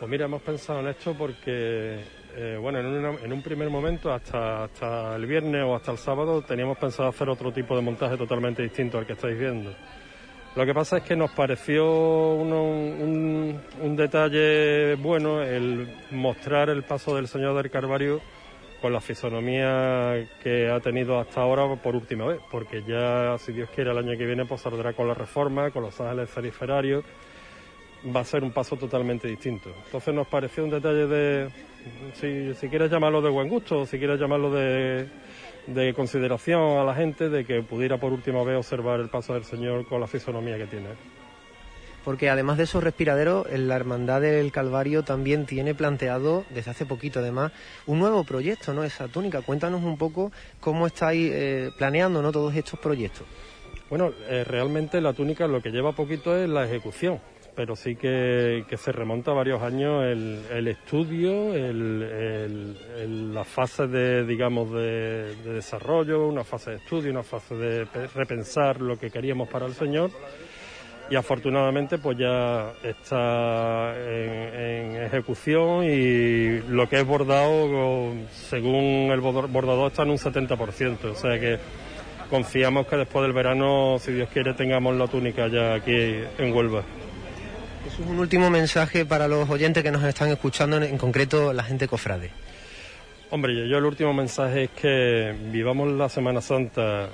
Pues mira, hemos pensado en esto porque, eh, bueno, en, una- en un primer momento, hasta, hasta el viernes o hasta el sábado, teníamos pensado hacer otro tipo de montaje totalmente distinto al que estáis viendo. Lo que pasa es que nos pareció un, detalle bueno el mostrar el paso del Señor del Calvario con la fisonomía que ha tenido hasta ahora por última vez, porque ya, si Dios quiere, el año que viene pues saldrá con la reforma, con los ángeles ceriferarios, va a ser un paso totalmente distinto. Entonces nos pareció un detalle de, si, si quieres llamarlo de buen gusto, o si quieres llamarlo de, de consideración a la gente, de que pudiera por última vez observar el paso del Señor con la fisonomía que tiene. Porque además de esos respiraderos, la Hermandad del Calvario también tiene planteado, desde hace poquito además, un nuevo proyecto, ¿no? Esa túnica. Cuéntanos un poco cómo estáis eh, planeando ¿no? todos estos proyectos. Bueno, eh, realmente la túnica lo que lleva poquito es la ejecución, pero sí que, que se remonta a varios años el, el estudio, el, el- el- la fase de, digamos, de, de desarrollo, una fase de estudio, una fase de pe- repensar lo que queríamos para el Señor. y afortunadamente pues ya está en, ejecución y lo que es bordado según el bordador está en un 70%, o sea que confiamos que después del verano, si Dios quiere, tengamos la túnica ya aquí en Huelva. Es un último mensaje para los oyentes que nos están escuchando, en concreto la gente cofrade. Hombre, yo el último mensaje es que vivamos la Semana Santa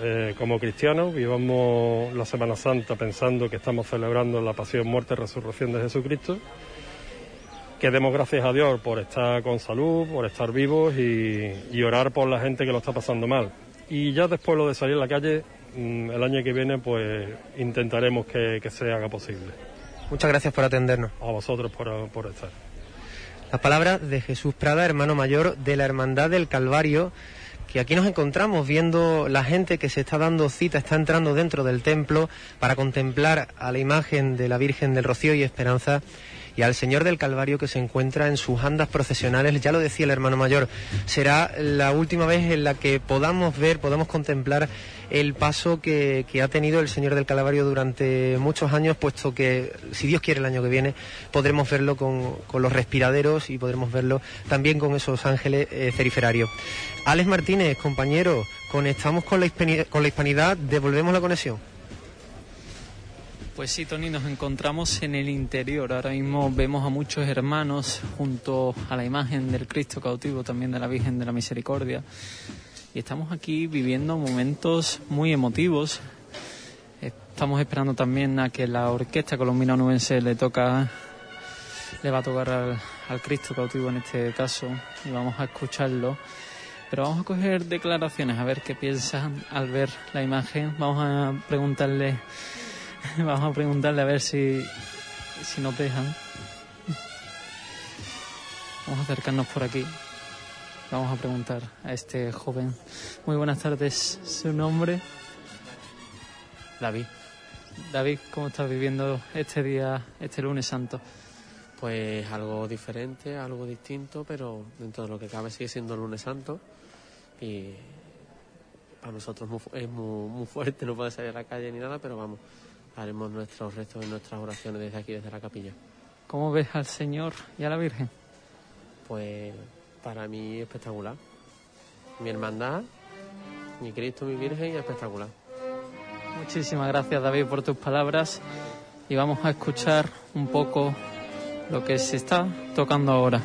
eh, como cristianos, vivamos la Semana Santa pensando que estamos celebrando la pasión, muerte y resurrección de Jesucristo, que demos gracias a Dios por estar con salud, por estar vivos y, orar por la gente que lo está pasando mal. Y ya después lo de salir a la calle, mm, el año que viene, pues intentaremos que, se haga posible. Muchas gracias por atendernos. A vosotros por, por estar. Las palabras de Jesús Prada, hermano mayor de la Hermandad del Calvario que aquí nos encontramos viendo la gente que se está dando cita, está entrando dentro del templo para contemplar a la imagen de la Virgen del Rocío y Esperanza y al Señor del Calvario que se encuentra en sus andas procesionales. Ya lo decía el hermano mayor, será la última vez en la que podamos ver, podamos contemplar el paso que, ha tenido el Señor del Calvario durante muchos años, puesto que, si Dios quiere, el año que viene podremos verlo con, los respiraderos y podremos verlo también con esos ángeles eh, ceriferarios. Alex Martínez, compañero, conectamos con la, con la hispanidad, devolvemos la conexión. Pues sí, Tony, nos encontramos en el interior. Ahora mismo vemos a muchos hermanos junto a la imagen del Cristo cautivo, también de la Virgen de la Misericordia y estamos aquí viviendo momentos muy emotivos. Estamos esperando también a que la orquesta colombina nubense le toca, le va a tocar al, Cristo cautivo en este caso y vamos a escucharlo. Pero vamos a coger declaraciones, a ver qué piensan al ver la imagen. Vamos a preguntarle, vamos a preguntarle a ver si, si nos dejan. Vamos a acercarnos por aquí. Vamos a preguntar a este joven. Muy buenas tardes. ¿Su nombre? David. David, ¿cómo estás viviendo este día, este lunes santo? Pues algo diferente, algo distinto, pero dentro de lo que cabe sigue siendo el lunes santo. Y para nosotros es muy, fuerte, no puede salir a la calle ni nada, pero vamos, haremos nuestros restos y nuestras oraciones desde aquí, desde la capilla. ¿Cómo ves al Señor y a la Virgen? Pues para mí espectacular. Mi hermandad, mi Cristo, mi Virgen, espectacular. Muchísimas gracias David por tus palabras y vamos a escuchar un poco lo que se está tocando ahora.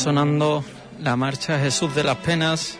Sonando la marcha Jesús de las Penas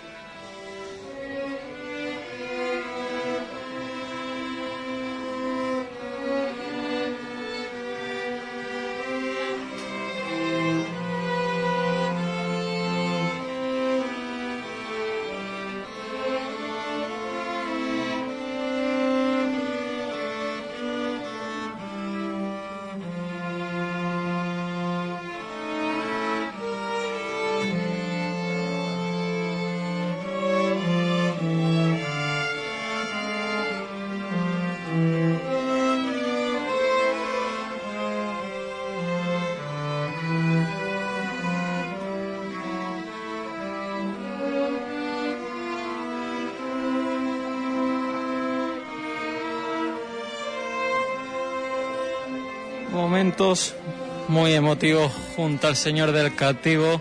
Muy emotivos junto al Señor del Cautivo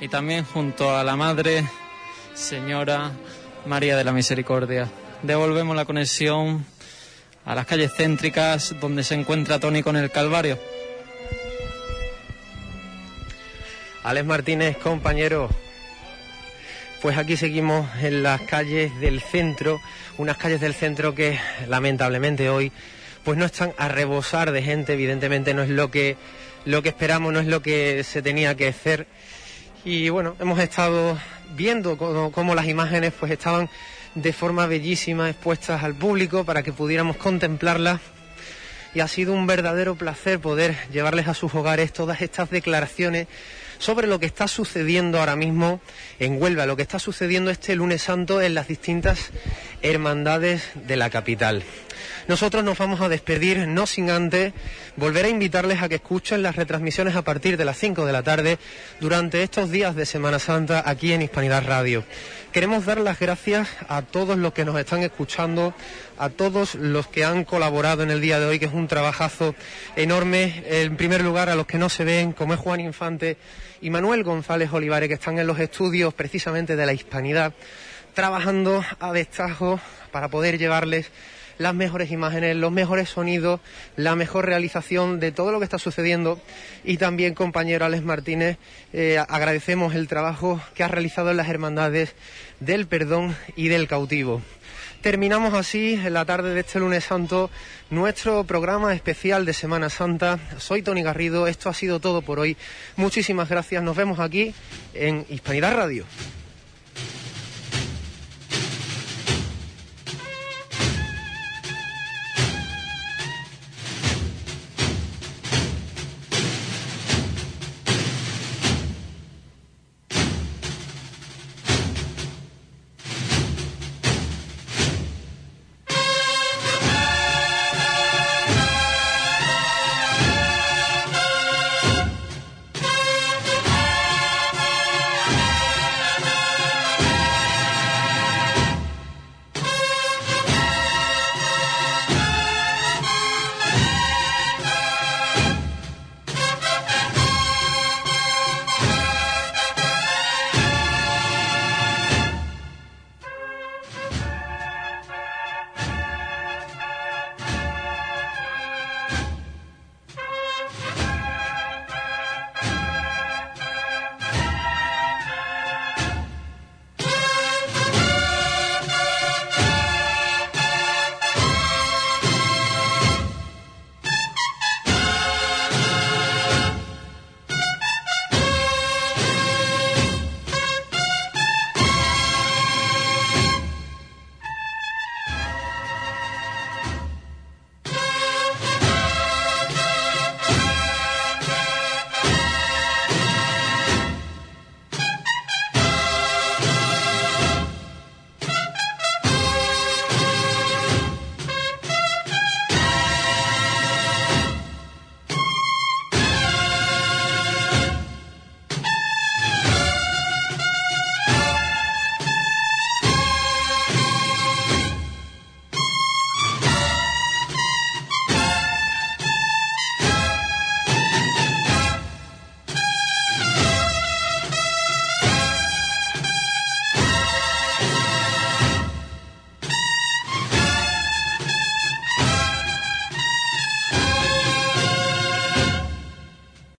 y también junto a la Madre Señora María de la Misericordia. Devolvemos la conexión a las calles céntricas donde se encuentra Tony con el Calvario. Alex Martínez, compañero. Pues aquí seguimos en las calles del centro, unas calles del centro que lamentablemente hoy pues no están a rebosar de gente, evidentemente no es lo que lo que esperamos, no es lo que se tenía que hacer. Y bueno, hemos estado viendo cómo, las imágenes pues estaban de forma bellísima expuestas al público para que pudiéramos contemplarlas y ha sido un verdadero placer poder llevarles a sus hogares todas estas declaraciones sobre lo que está sucediendo ahora mismo en Huelva, lo que está sucediendo este lunes santo en las distintas hermandades de la capital. Nosotros nos vamos a despedir, no sin antes volver a invitarles a que escuchen las retransmisiones a partir de las 5 de la tarde durante estos días de Semana Santa aquí en Hispanidad Radio. Queremos dar las gracias a todos los que nos están escuchando, a todos los que han colaborado en el día de hoy, que es un trabajazo enorme. En primer lugar, a los que no se ven, como es Juan Infante y Manuel González Olivares, que están en los estudios precisamente de la Hispanidad, trabajando a destajo para poder llevarles las mejores imágenes, los mejores sonidos, la mejor realización de todo lo que está sucediendo. Y también, compañero Alex Martínez, eh, agradecemos el trabajo que ha realizado en las hermandades del perdón y del cautivo. Terminamos así en la tarde de este lunes santo nuestro programa especial de Semana Santa. Soy Tony Garrido, esto ha sido todo por hoy. Muchísimas gracias, nos vemos aquí en Hispanidad Radio.